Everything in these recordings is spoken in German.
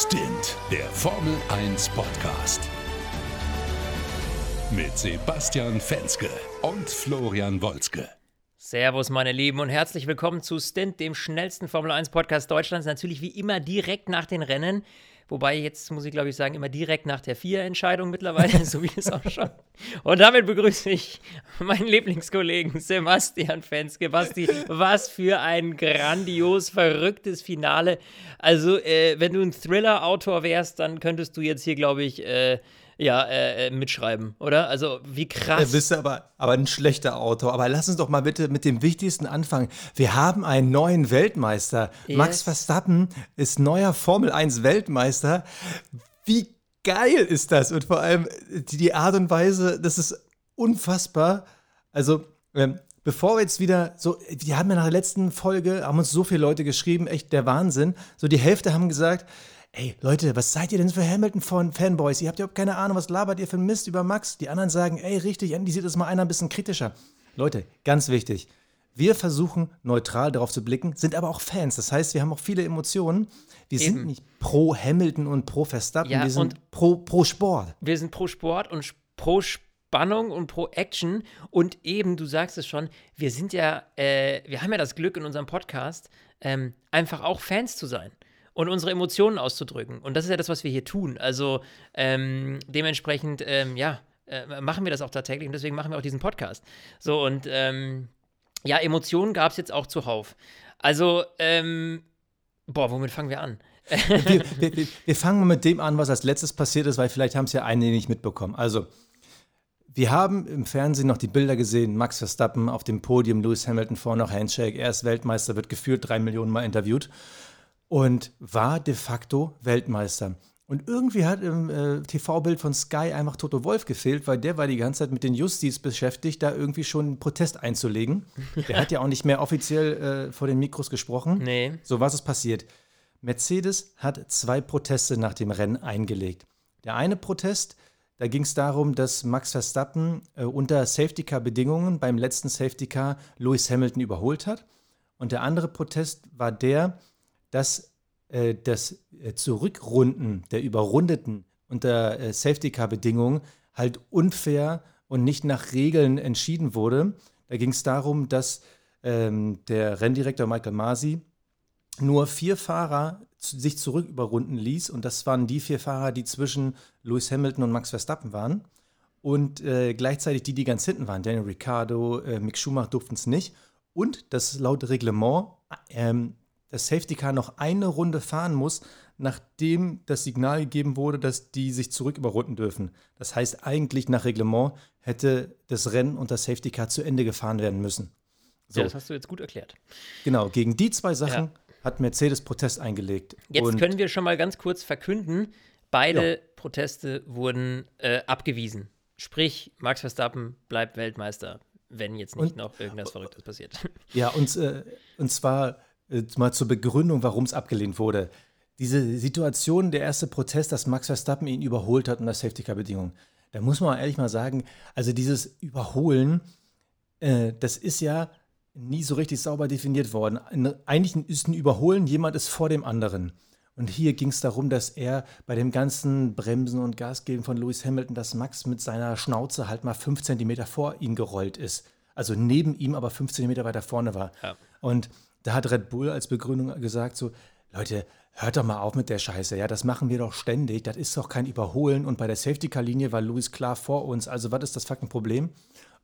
Stint, der Formel 1 Podcast. Mit Sebastian Fenske und Florian Wolzke. Servus, meine Lieben, und herzlich willkommen zu Stint, dem schnellsten Formel 1 Podcast Deutschlands. Natürlich wie immer direkt nach den Rennen. Wobei jetzt muss ich glaube ich sagen, immer direkt nach der Vier-Entscheidung mittlerweile, so wie es auch schon. Und damit begrüße ich meinen Lieblingskollegen Sebastian Fenske. Basti, was für ein grandios verrücktes Finale. Also, äh, wenn du ein Thriller-Autor wärst, dann könntest du jetzt hier, glaube ich, äh, ja, äh, äh, mitschreiben, oder? Also wie krass. Du bist aber, aber ein schlechter Autor. Aber lass uns doch mal bitte mit dem Wichtigsten anfangen. Wir haben einen neuen Weltmeister. Yes. Max Verstappen ist neuer Formel 1 Weltmeister. Wie geil ist das? Und vor allem die Art und Weise, das ist unfassbar. Also, ähm, bevor wir jetzt wieder so, wir haben ja nach der letzten Folge, haben uns so viele Leute geschrieben, echt der Wahnsinn. So die Hälfte haben gesagt, ey Leute, was seid ihr denn für Hamilton-Fanboys? Ihr habt überhaupt keine Ahnung, was labert ihr für Mist über Max? Die anderen sagen, ey, richtig, endlich sieht das mal einer ein bisschen kritischer. Leute, ganz wichtig. Wir versuchen neutral darauf zu blicken, sind aber auch Fans. Das heißt, wir haben auch viele Emotionen. Wir Eben. sind nicht pro Hamilton und pro Verstappen, ja, wir sind pro, pro Sport. Wir sind pro Sport und pro Spannung und pro Action. Und eben, du sagst es schon, wir sind ja, äh, wir haben ja das Glück in unserem Podcast, ähm, einfach auch Fans zu sein und unsere Emotionen auszudrücken. Und das ist ja das, was wir hier tun. Also ähm, dementsprechend, ähm, ja, äh, machen wir das auch tatsächlich und deswegen machen wir auch diesen Podcast. So und ähm, ja, Emotionen gab es jetzt auch zuhauf. Also, ähm, boah, womit fangen wir an? wir, wir, wir, fangen mit dem an, was als letztes passiert ist, weil vielleicht haben es ja einige nicht mitbekommen. Also, wir haben im Fernsehen noch die Bilder gesehen, Max Verstappen auf dem Podium, Lewis Hamilton vorne noch Handshake, er ist Weltmeister, wird gefühlt drei Millionen Mal interviewt und war de facto Weltmeister. Und irgendwie hat im äh, TV-Bild von Sky einfach Toto Wolf gefehlt, weil der war die ganze Zeit mit den Justis beschäftigt, da irgendwie schon einen Protest einzulegen. Der hat ja auch nicht mehr offiziell äh, vor den Mikros gesprochen. Nee. So was ist passiert. Mercedes hat zwei Proteste nach dem Rennen eingelegt. Der eine Protest, da ging es darum, dass Max Verstappen äh, unter Safety-Car-Bedingungen beim letzten Safety-Car Lewis Hamilton überholt hat. Und der andere Protest war der, dass äh, das äh, Zurückrunden der Überrundeten unter äh, Safety-Car-Bedingungen halt unfair und nicht nach Regeln entschieden wurde. Da ging es darum, dass ähm, der Renndirektor Michael Masi nur vier Fahrer sich zurück überrunden ließ und das waren die vier Fahrer, die zwischen Lewis Hamilton und Max Verstappen waren und äh, gleichzeitig die, die ganz hinten waren. Daniel Ricciardo, äh, Mick Schumacher durften es nicht und das laut Reglement ähm, das Safety Car noch eine Runde fahren muss, nachdem das Signal gegeben wurde, dass die sich zurück überrunden dürfen. Das heißt, eigentlich nach Reglement hätte das Rennen und das Safety Car zu Ende gefahren werden müssen. So. Ja, das hast du jetzt gut erklärt. Genau, gegen die zwei Sachen ja. hat Mercedes Protest eingelegt. Jetzt und können wir schon mal ganz kurz verkünden, beide ja. Proteste wurden äh, abgewiesen. Sprich, Max Verstappen bleibt Weltmeister, wenn jetzt nicht und, noch irgendwas Verrücktes passiert. Ja, und, äh, und zwar mal zur Begründung, warum es abgelehnt wurde. Diese Situation, der erste Protest, dass Max Verstappen ihn überholt hat unter Safety-Car-Bedingungen, da muss man ehrlich mal sagen, also dieses Überholen, äh, das ist ja nie so richtig sauber definiert worden. Eigentlich ist ein Überholen, jemand ist vor dem anderen. Und hier ging es darum, dass er bei dem ganzen Bremsen und Gasgeben von Lewis Hamilton, dass Max mit seiner Schnauze halt mal fünf Zentimeter vor ihm gerollt ist. Also neben ihm, aber fünf Zentimeter weiter vorne war. Ja. Und da hat Red Bull als Begründung gesagt, so, Leute, hört doch mal auf mit der Scheiße, ja, das machen wir doch ständig, das ist doch kein Überholen und bei der Safety-Car-Linie war Luis klar vor uns, also was ist das fucking Problem?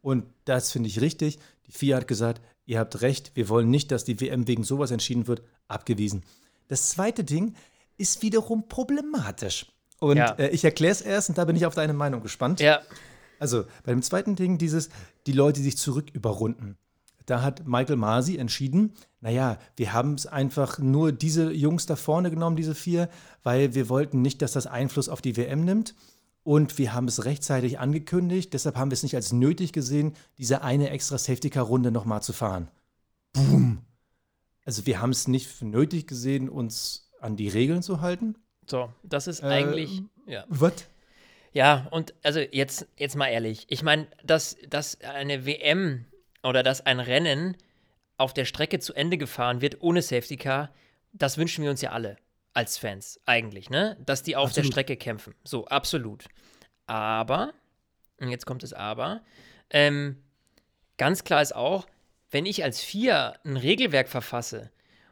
Und das finde ich richtig. Die FIA hat gesagt, ihr habt recht, wir wollen nicht, dass die WM wegen sowas entschieden wird, abgewiesen. Das zweite Ding ist wiederum problematisch. Und ja. äh, ich erkläre es erst und da bin ich auf deine Meinung gespannt. Ja. Also bei dem zweiten Ding, dieses, die Leute sich zurück überrunden. Da hat Michael Masi entschieden, naja, wir haben es einfach nur diese Jungs da vorne genommen, diese vier, weil wir wollten nicht, dass das Einfluss auf die WM nimmt. Und wir haben es rechtzeitig angekündigt, deshalb haben wir es nicht als nötig gesehen, diese eine extra Safety-Car-Runde nochmal zu fahren. Boom! Also wir haben es nicht für nötig gesehen, uns an die Regeln zu halten. So, das ist eigentlich. Äh, ja. Was? Ja, und also jetzt, jetzt mal ehrlich. Ich meine, dass, dass eine WM oder dass ein Rennen auf der Strecke zu Ende gefahren wird ohne Safety Car, das wünschen wir uns ja alle. als Fans, eigentlich, ne? Dass die auf Absolut. der Strecke kämpfen. So, absolut. Aber, und jetzt kommt das Aber, ähm, ganz klar ist auch, wenn ich als Vier ein Regelwerk verfasse,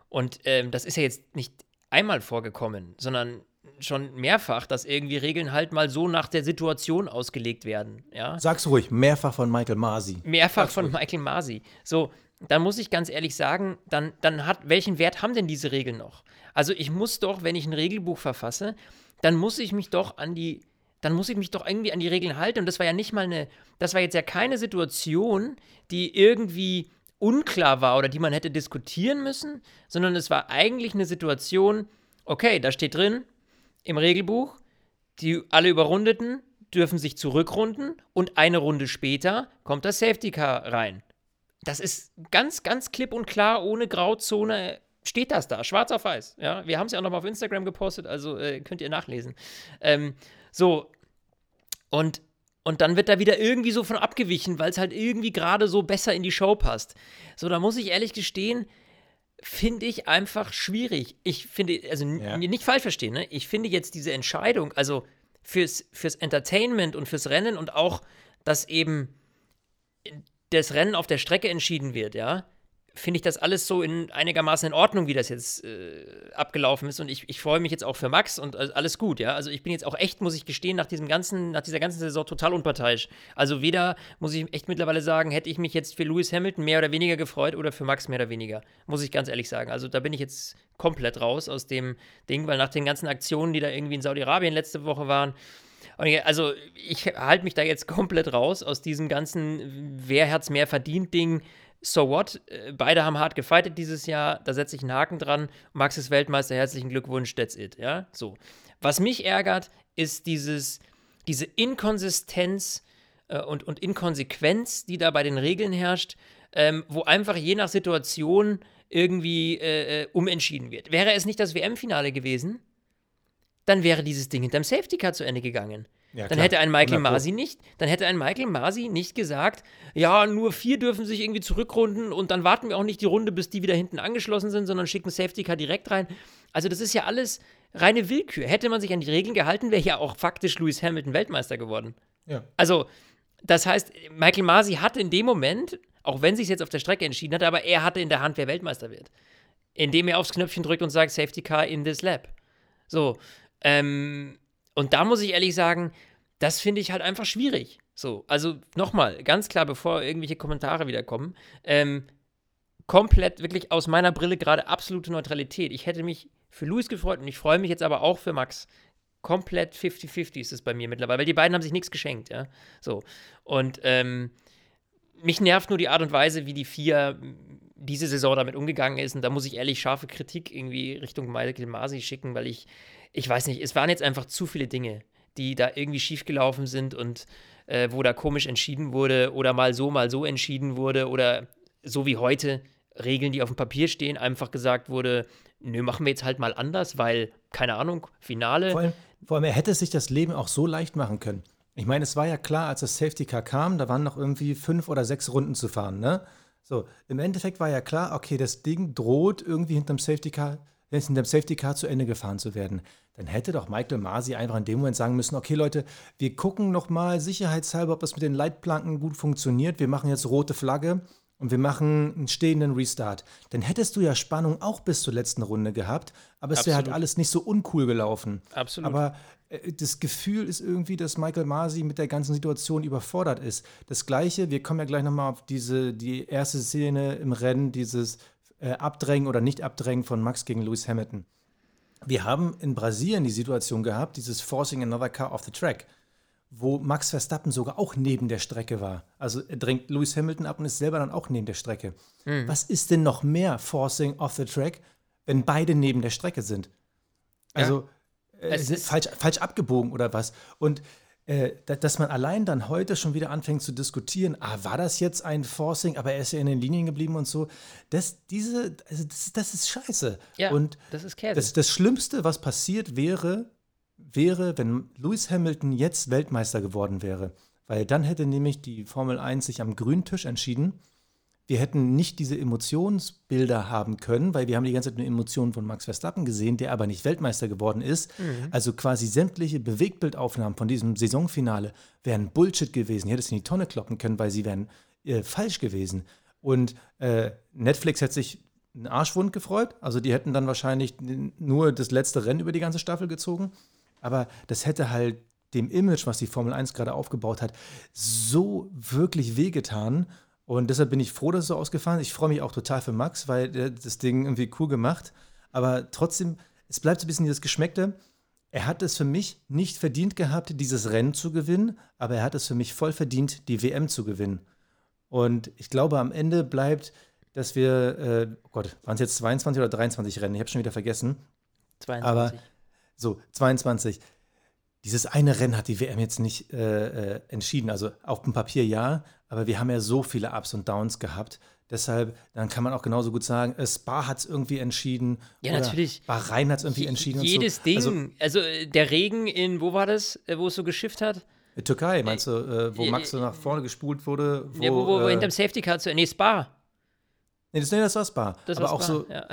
und ähm, das ist ja jetzt nicht einmal vorgekommen, sondern schon mehrfach, dass irgendwie Regeln halt mal so nach der Situation ausgelegt werden, ja? Sag's ruhig, mehrfach von Michael Masi. Mehrfach von Michael Masi. So, dann muss ich ganz ehrlich sagen, dann, dann hat, welchen Wert haben denn diese Regeln noch? Also ich muss doch, wenn ich ein Regelbuch verfasse, dann muss ich mich doch an die, dann muss ich mich doch irgendwie an die Regeln halten. Und das war ja nicht mal eine, das war jetzt ja keine Situation, die irgendwie unklar war oder die man hätte diskutieren müssen, sondern es war eigentlich eine Situation, okay, da steht drin im Regelbuch, die alle Überrundeten dürfen sich zurückrunden und eine Runde später kommt das Safety Car rein. Das ist ganz, ganz klipp und klar, ohne Grauzone steht das da, schwarz auf weiß. Ja, wir haben es ja auch nochmal auf Instagram gepostet, also äh, könnt ihr nachlesen. Ähm, so, und, und dann wird da wieder irgendwie so von abgewichen, weil es halt irgendwie gerade so besser in die Show passt. So, da muss ich ehrlich gestehen, finde ich einfach schwierig. Ich finde, also Ja. nicht falsch verstehen, ne? Ich finde jetzt diese Entscheidung, also fürs, fürs Entertainment und fürs Rennen und auch, dass eben das Rennen auf der Strecke entschieden wird, ja, finde ich das alles so in einigermaßen in Ordnung, wie das jetzt äh, abgelaufen ist. Und ich, ich freue mich jetzt auch für Max und alles gut, ja. Also ich bin jetzt auch echt, muss ich gestehen, nach diesem ganzen, nach dieser ganzen Saison total unparteiisch. Also weder, muss ich echt mittlerweile sagen, hätte ich mich jetzt für Lewis Hamilton mehr oder weniger gefreut oder für Max mehr oder weniger. Muss ich ganz ehrlich sagen. Also da bin ich jetzt komplett raus aus dem Ding, weil nach den ganzen Aktionen, die da irgendwie in Saudi-Arabien letzte Woche waren, also ich halte mich da jetzt komplett raus aus diesem ganzen Wer hat's mehr verdient Ding. So what? Äh, Beide haben hart gefightet dieses Jahr. Da setze ich einen Haken dran. Max ist Weltmeister. Herzlichen Glückwunsch. That's it. Ja, so. Was mich ärgert, ist dieses, diese Inkonsistenz äh, und, und Inkonsequenz, die da bei den Regeln herrscht, ähm, wo einfach je nach Situation irgendwie äh, äh, umentschieden wird. Wäre es nicht das WM-Finale gewesen, dann wäre dieses Ding hinterm Safety Car zu Ende gegangen. Ja, dann hätte ein Michael 100 Pro. Masi nicht, dann hätte ein Michael Masi nicht gesagt, ja, nur vier dürfen sich irgendwie zurückrunden und dann warten wir auch nicht die Runde, bis die wieder hinten angeschlossen sind, sondern schicken Safety Car direkt rein. Also das ist ja alles reine Willkür. Hätte man sich an die Regeln gehalten, wäre ja auch faktisch Lewis Hamilton Weltmeister geworden. Ja. Also, das heißt, Michael Masi hatte in dem Moment, auch wenn sich jetzt auf der Strecke entschieden hat, aber er hatte in der Hand, wer Weltmeister wird. Indem er aufs Knöpfchen drückt und sagt, Safety Car in this lap. So. Ähm, und da muss ich ehrlich sagen, das finde ich halt einfach schwierig. So, also nochmal, ganz klar, bevor irgendwelche Kommentare wieder kommen, ähm, komplett wirklich aus meiner Brille gerade absolute Neutralität. Ich hätte mich für Luis gefreut und ich freue mich jetzt aber auch für Max. Komplett 50-50 ist es bei mir mittlerweile, weil die beiden haben sich nichts geschenkt, ja. So. Und ähm, mich nervt nur die Art und Weise, wie die vier diese Saison damit umgegangen ist. Und da muss ich ehrlich scharfe Kritik irgendwie Richtung Michael Masi schicken, weil ich, ich weiß nicht, es waren jetzt einfach zu viele Dinge, die da irgendwie schiefgelaufen sind und äh, wo da komisch entschieden wurde oder mal so, mal so entschieden wurde oder so wie heute Regeln, die auf dem Papier stehen, einfach gesagt wurde, nö, machen wir jetzt halt mal anders, weil, keine Ahnung, Finale. Vor allem, vor allem, er hätte sich das Leben auch so leicht machen können. Ich meine, es war ja klar, als das Safety Car kam, da waren noch irgendwie fünf oder sechs Runden zu fahren, ne? So, im Endeffekt war ja klar, okay, das Ding droht irgendwie hinterm Safety Car, hinterm Safety Car zu Ende gefahren zu werden. Dann hätte doch Michael Masi einfach in dem Moment sagen müssen, okay Leute, wir gucken noch mal sicherheitshalber, ob das mit den Leitplanken gut funktioniert. Wir machen jetzt rote Flagge und wir machen einen stehenden Restart. Dann hättest du ja Spannung auch bis zur letzten Runde gehabt, aber es wäre halt alles nicht so uncool gelaufen. Absolut. Aber äh, das Gefühl ist irgendwie, dass Michael Masi mit der ganzen Situation überfordert ist. Das Gleiche, wir kommen ja gleich nochmal auf diese, die erste Szene im Rennen, dieses äh, Abdrängen oder Nicht-Abdrängen von Max gegen Lewis Hamilton. Wir haben in Brasilien die Situation gehabt, dieses Forcing another car off the track, wo Max Verstappen sogar auch neben der Strecke war. Also er drängt Lewis Hamilton ab und ist selber dann auch neben der Strecke. Was ist denn noch mehr Forcing off the track, wenn beide neben der Strecke sind? Also äh, sind ist- falsch, falsch abgebogen oder was? Und äh, da- dass man allein dann heute schon wieder anfängt zu diskutieren, ah, war das jetzt ein Forcing, aber er ist ja in den Linien geblieben und so. Das, diese, also das, das ist scheiße. Ja, und das ist Käse. das, das Schlimmste, was passiert wäre, wäre, wenn Lewis Hamilton jetzt Weltmeister geworden wäre. Weil dann hätte nämlich die Formel 1 sich am grünen Tisch entschieden, wir hätten nicht diese Emotionsbilder haben können, weil wir haben die ganze Zeit eine Emotion von Max Verstappen gesehen, der aber nicht Weltmeister geworden ist. Mhm. Also quasi sämtliche Bewegtbildaufnahmen von diesem Saisonfinale wären Bullshit gewesen. Ich hätte es in die Tonne kloppen können, weil sie wären äh, falsch gewesen. Und äh, Netflix hätte sich einen Arschwund gefreut. Also die hätten dann wahrscheinlich nur das letzte Rennen über die ganze Staffel gezogen. Aber das hätte halt dem Image, was die Formel 1 gerade aufgebaut hat, so wirklich wehgetan. Und deshalb bin ich froh, dass es so ausgefallen ist. Ich freue mich auch total für Max, weil hat das Ding irgendwie cool gemacht. Aber trotzdem, es bleibt so ein bisschen dieses Geschmeckte. Er hat es für mich nicht verdient gehabt, dieses Rennen zu gewinnen, aber er hat es für mich voll verdient, die WM zu gewinnen. Und ich glaube, am Ende bleibt, dass wir, äh, oh Gott, waren es jetzt 22 oder 23 Rennen? Ich habe schon wieder vergessen. 22. Aber so, 22. Dieses eine Rennen hat die WM jetzt nicht äh, äh, entschieden. Also auf dem Papier ja, aber wir haben ja so viele Ups und Downs gehabt. Deshalb, dann kann man auch genauso gut sagen, äh, Spa hat es irgendwie entschieden. Ja, natürlich. Bahrain hat es irgendwie entschieden. und Jedes so. Ding. Also, Also, äh, der Regen in, wo war das, wo es so geschifft hat? Türkei, meinst du, äh, wo äh, Max so nach vorne gespult wurde? Wo, ja, wo, wo, wo hinterm Safety Car zu. Nee, Spa. nee, das, nee, das war Spa. Das aber war auch Spa. so, Ja.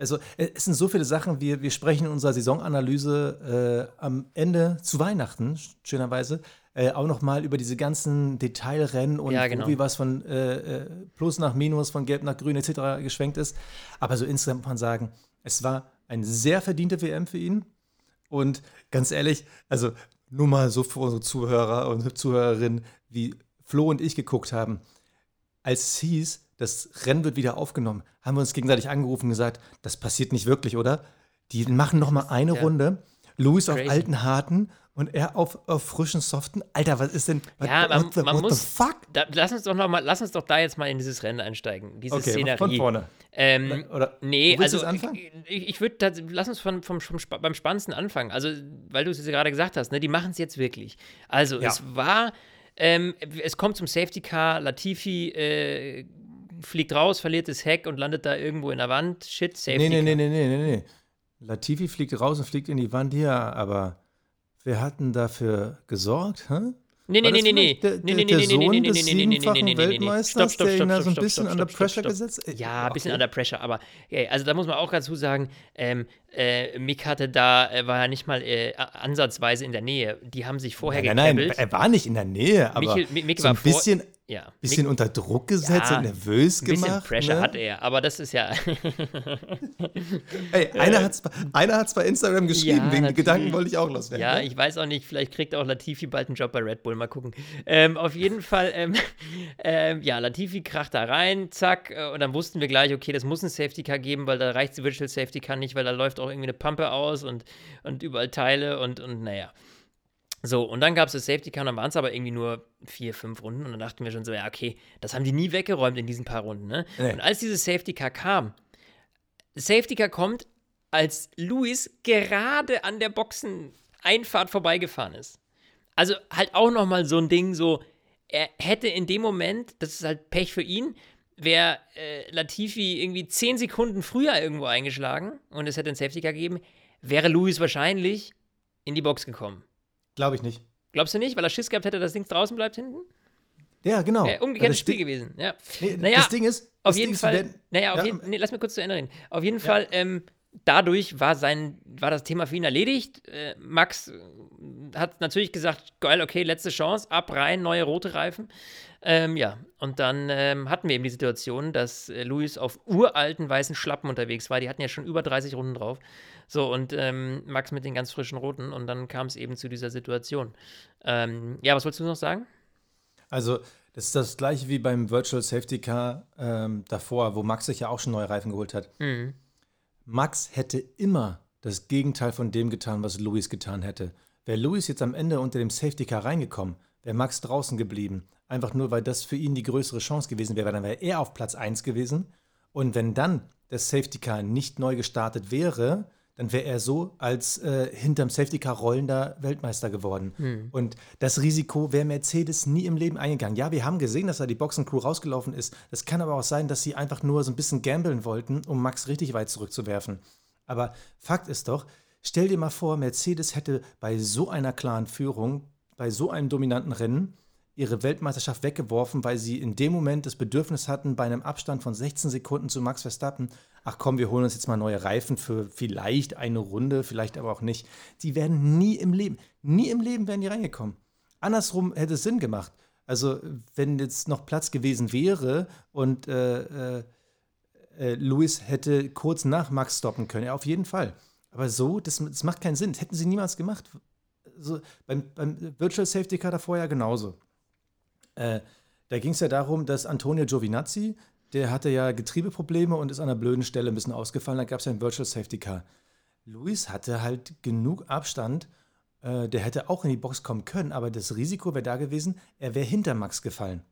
Also äh, es sind so viele Sachen, wir, wir sprechen in unserer Saisonanalyse äh, am Ende zu Weihnachten, schönerweise, äh, auch nochmal über diese ganzen Detailrennen und Ja, genau. wie was von äh, äh, Plus nach Minus, von Gelb nach Grün etc. geschwenkt ist. Aber so insgesamt muss man sagen, es war eine sehr verdiente WM für ihn. Und ganz ehrlich, also nur mal so für unsere Zuhörer und Zuhörerinnen, wie Flo und ich geguckt haben, als es hieß, das Rennen wird wieder aufgenommen, haben wir uns gegenseitig angerufen und gesagt, das passiert nicht wirklich, oder? Die machen noch mal eine Ja. Runde. Louis auf alten Harten und er auf, auf frischen Soften. Alter, was ist denn? What, Ja, man, what the, man what muss. the fuck? Da, lass uns doch noch mal, lass uns doch da jetzt mal in dieses Rennen einsteigen. Diese Okay, Szenerie. von vorne. Ähm, Oder, Nee, also ich, ich würde, lass uns von, vom, vom, beim Spannendsten anfangen. Also, weil du es jetzt gerade gesagt hast, ne, die machen es jetzt wirklich. Also, Ja. es war, ähm, es kommt zum Safety Car, Latifi äh, fliegt raus, verliert das Heck und landet da irgendwo in der Wand. Shit, Safety Nee, nee, nee, nee, nee, nee, nee. Latifi fliegt raus und fliegt in die Wand, ja, aber wer hat denn dafür gesorgt? Hä? Nee, nee, nee, nee, nee. Der, Nee, nee, nee, der nee, nee, Sohn nee, nee, des nee, nee, nee, nee, siebenfachen nee, nee, nee, nee. Weltmeisters, Stopp, stopp, der ihn da so ein bisschen stopp, under stopp, pressure stopp. gesetzt Äh, Ja, ein bisschen okay. under pressure, aber ey, also da muss man auch dazu sagen, ähm, äh, Mick hatte da, äh, war ja nicht mal äh, ansatzweise in der Nähe. Die haben sich vorher Nein, nein, gekäppelt. er war nicht in der Nähe, aber Michel- Mi- Mick so ein vor- bisschen, ja, bisschen unter Druck gesetzt Ja, und nervös ein bisschen gemacht. Pressure ne? hat er, aber das ist ja. Ey, einer hat es einer hat's bei Instagram geschrieben, Ja, wegen natürlich. Gedanken wollte ich auch loswerden. ja, ne? ich weiß auch nicht, vielleicht kriegt auch Latifi bald einen Job bei Red Bull, mal gucken. Ähm, auf jeden Fall, ähm, ähm, ja, Latifi kracht da rein, zack, äh, und dann wussten wir gleich, okay, das muss ein Safety Car geben, weil da reicht die Virtual Safety Car nicht, weil da läuft auch irgendwie eine Pampe aus und, und überall Teile und, und naja. So, und dann gab es das Safety Car, und dann waren es aber irgendwie nur vier, fünf Runden und dann dachten wir schon so, ja, okay, das haben die nie weggeräumt in diesen paar Runden, ne? Nee. Und als dieses Safety Car kam, Safety Car kommt, als Luis gerade an der Boxeneinfahrt vorbeigefahren ist. Also halt auch nochmal so ein Ding, so, er hätte in dem Moment, das ist halt Pech für ihn, wäre äh, Latifi irgendwie zehn Sekunden früher irgendwo eingeschlagen und es hätte ein Safety Car gegeben, wäre Luis wahrscheinlich in die Box gekommen. Glaube ich nicht. Glaubst du nicht, weil er Schiss gehabt hätte, dass das Ding draußen bleibt hinten? Ja, genau. Äh, Ja, umgekehrtes Spiel Ding- gewesen, ja. Nee, Naja, das Ding ist, Auf jeden Ding Fall, naja, auf ja, jeden, nee, lass mir kurz zu Ende reden. Auf jeden Fall, ähm, dadurch war sein, war das Thema für ihn erledigt. Äh, Max äh, hat natürlich gesagt, geil, okay, letzte Chance, ab rein, neue rote Reifen. Ähm, ja, und dann ähm, hatten wir eben die Situation, dass äh, Luis auf uralten weißen Schlappen unterwegs war. Die hatten ja schon über 30 Runden drauf. So, und ähm, Max mit den ganz frischen roten. Und dann kam es eben zu dieser Situation. Ähm, ja, was wolltest du noch sagen? Also, das ist das gleiche wie beim Virtual Safety Car ähm, davor, wo Max sich ja auch schon neue Reifen geholt hat. Mhm. Max hätte immer das Gegenteil von dem getan, was Luis getan hätte. Wäre Luis jetzt am Ende unter dem Safety Car reingekommen, wäre Max draußen geblieben. Einfach nur, weil das für ihn die größere Chance gewesen wäre, weil dann wäre er auf Platz 1 gewesen. Und wenn dann das Safety Car nicht neu gestartet wäre, dann wäre er so als äh, hinterm Safety Car rollender Weltmeister geworden. Und das Risiko wäre Mercedes nie im Leben eingegangen. Ja, wir haben gesehen, dass da die Boxencrew rausgelaufen ist. Das kann aber auch sein, dass sie einfach nur so ein bisschen gambeln wollten, um Max richtig weit zurückzuwerfen. Aber Fakt ist doch, stell dir mal vor, Mercedes hätte bei so einer klaren Führung, bei so einem dominanten Rennen ihre Weltmeisterschaft weggeworfen, weil sie in dem Moment das Bedürfnis hatten, bei einem Abstand von 16 Sekunden zu Max Verstappen, ach komm, wir holen uns jetzt mal neue Reifen für vielleicht eine Runde, vielleicht aber auch nicht. Die werden nie im Leben, nie im Leben wären die reingekommen. Andersrum hätte es Sinn gemacht. Also, wenn jetzt noch Platz gewesen wäre und äh, äh, äh, Lewis hätte kurz nach Max stoppen können, ja, auf jeden Fall. Aber so, das, das macht keinen Sinn. Das hätten sie niemals gemacht. So, beim, beim Virtual Safety Car davor ja genauso. Äh, da ging es ja darum, dass Antonio Giovinazzi, der hatte ja Getriebeprobleme und ist an einer blöden Stelle ein bisschen ausgefallen. Da gab es ja ein Virtual Safety Car. Luis hatte halt genug Abstand, äh, der hätte auch in die Box kommen können, aber das Risiko wäre da gewesen, er wäre hinter Max gefallen.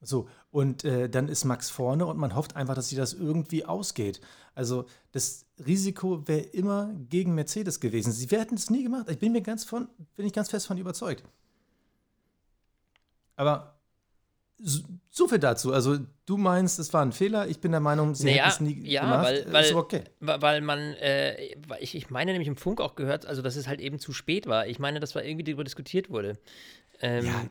So, und äh, dann ist Max vorne und man hofft einfach, dass sich das irgendwie ausgeht. Also das Risiko wäre immer gegen Mercedes gewesen. Sie hätten es nie gemacht. Ich bin mir ganz von, bin ich ganz fest von überzeugt. Aber so viel dazu. Also du meinst, es war ein Fehler. Ich bin der Meinung, sie naja, es nie ja, gemacht. Weil, weil, okay. weil man, äh, ich, ich meine nämlich im Funk auch gehört, also dass es halt eben zu spät war. Ich meine, das war irgendwie darüber diskutiert wurde. Ähm, ja,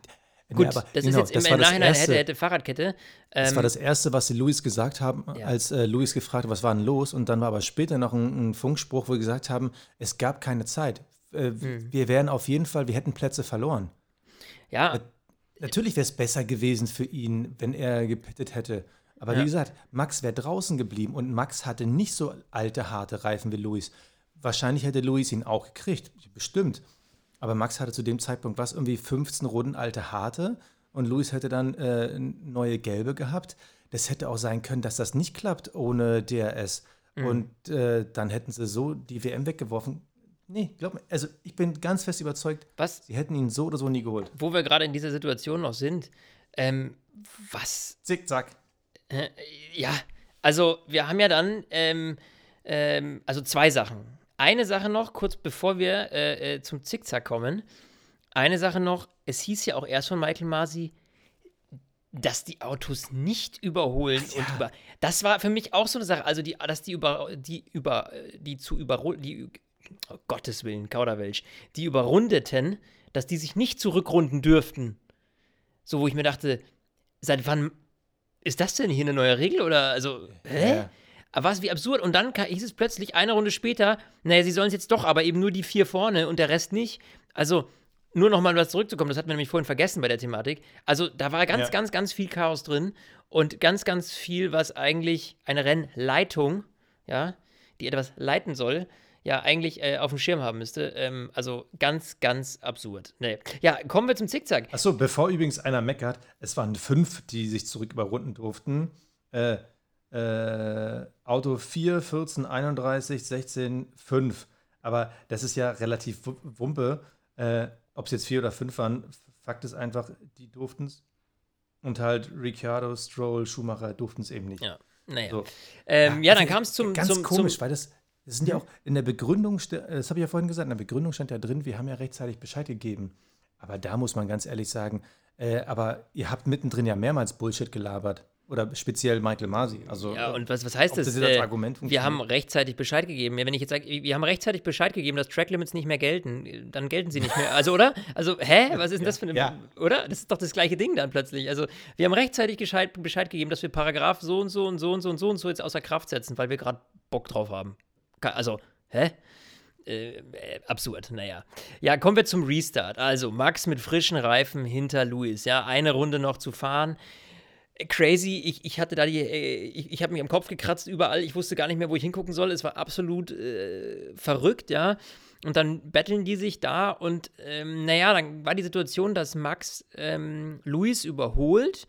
Gut, nee, das genau, ist jetzt im Nachhinein erste, hätte, hätte Fahrradkette. Ähm, das war ähm, das Erste, was sie Luis gesagt haben, ja. als äh, Luis gefragt hat, was war denn los? Und dann war aber später noch ein, ein Funkspruch, wo sie gesagt haben, es gab keine Zeit. Äh, hm. Wir wären auf jeden Fall, wir hätten Plätze verloren. Ja. Natürlich wäre es besser gewesen für ihn, wenn er gepittet hätte. Aber ja. wie gesagt, Max wäre draußen geblieben und Max hatte nicht so alte, harte Reifen wie Luis. Wahrscheinlich hätte Luis ihn auch gekriegt, bestimmt. Aber Max hatte zu dem Zeitpunkt was irgendwie 15 Runden alte harte und Luis hätte dann äh, neue gelbe gehabt. Das hätte auch sein können, dass das nicht klappt ohne DRS. Mhm. Und äh, dann hätten sie so die WM weggeworfen. Nee, glaub mir, also ich bin ganz fest überzeugt, was? sie hätten ihn so oder so nie geholt. Wo wir gerade in dieser Situation noch sind, ähm, was? Zickzack. Äh, ja, also wir haben ja dann, ähm, ähm, also zwei Sachen eine Sache noch, kurz bevor wir äh, äh, zum Zickzack kommen. Eine Sache noch, es hieß ja auch erst von Michael Masi, dass die Autos nicht überholen ja. und über. Das war für mich auch so eine Sache, also die, dass die über, die über, die zu überrunden, die, oh Gottes Willen, Kauderwelsch, die überrundeten, dass die sich nicht zurückrunden dürften. So, wo ich mir dachte, seit wann ist das denn hier eine neue Regel oder, also, hä? Ja. Aber was wie absurd. Und dann hieß es plötzlich eine Runde später, naja, sie sollen es jetzt doch, aber eben nur die vier vorne und der Rest nicht. Also, nur nochmal was zurückzukommen, das hatten wir nämlich vorhin vergessen bei der Thematik. Also, da war ganz, ja. ganz, ganz viel Chaos drin und ganz, ganz viel, was eigentlich eine Rennleitung, ja, die etwas leiten soll, ja, eigentlich äh, auf dem Schirm haben müsste. Ähm, also ganz, ganz absurd. Nee. Ja, kommen wir zum Zickzack. Achso, bevor übrigens einer meckert, es waren fünf, die sich zurück überrunden durften. Äh, äh, Auto 4, 14, 31, 16, 5. Aber das ist ja relativ wumpe. Äh, Ob es jetzt 4 oder 5 waren, Fakt ist einfach, die durften es. Und halt Ricciardo, Stroll, Schumacher durften es eben nicht. Ja, naja. So. Ähm, ja, ja, dann kam es zum. Ganz zum, komisch, zum weil das, das sind ja auch in der Begründung, das habe ich ja vorhin gesagt, in der Begründung stand ja drin, wir haben ja rechtzeitig Bescheid gegeben. Aber da muss man ganz ehrlich sagen, äh, aber ihr habt mittendrin ja mehrmals Bullshit gelabert. Oder speziell Michael Masi. Also, ja, und was, was heißt das? das äh, Argument wir haben rechtzeitig Bescheid gegeben. Ja, wenn ich jetzt sage, wir haben rechtzeitig Bescheid gegeben, dass Tracklimits nicht mehr gelten, dann gelten sie nicht mehr. Also, oder? Also, hä? Was ist denn das für eine. Ja. Oder? Das ist doch das gleiche Ding dann plötzlich. Also, wir haben rechtzeitig Bescheid, Bescheid gegeben, dass wir Paragraph so und so und so und so und so und so jetzt außer Kraft setzen, weil wir gerade Bock drauf haben. Also, hä? Äh, äh, absurd, naja. Ja, kommen wir zum Restart. Also, Max mit frischen Reifen hinter Luis. Ja, eine Runde noch zu fahren crazy. Ich, ich hatte da die, äh, ich, ich habe mich am Kopf gekratzt überall. Ich wusste gar nicht mehr, wo ich hingucken soll. Es war absolut äh, verrückt, ja. Und dann betteln die sich da und ähm, naja, dann war die Situation, dass Max ähm, Luis überholt.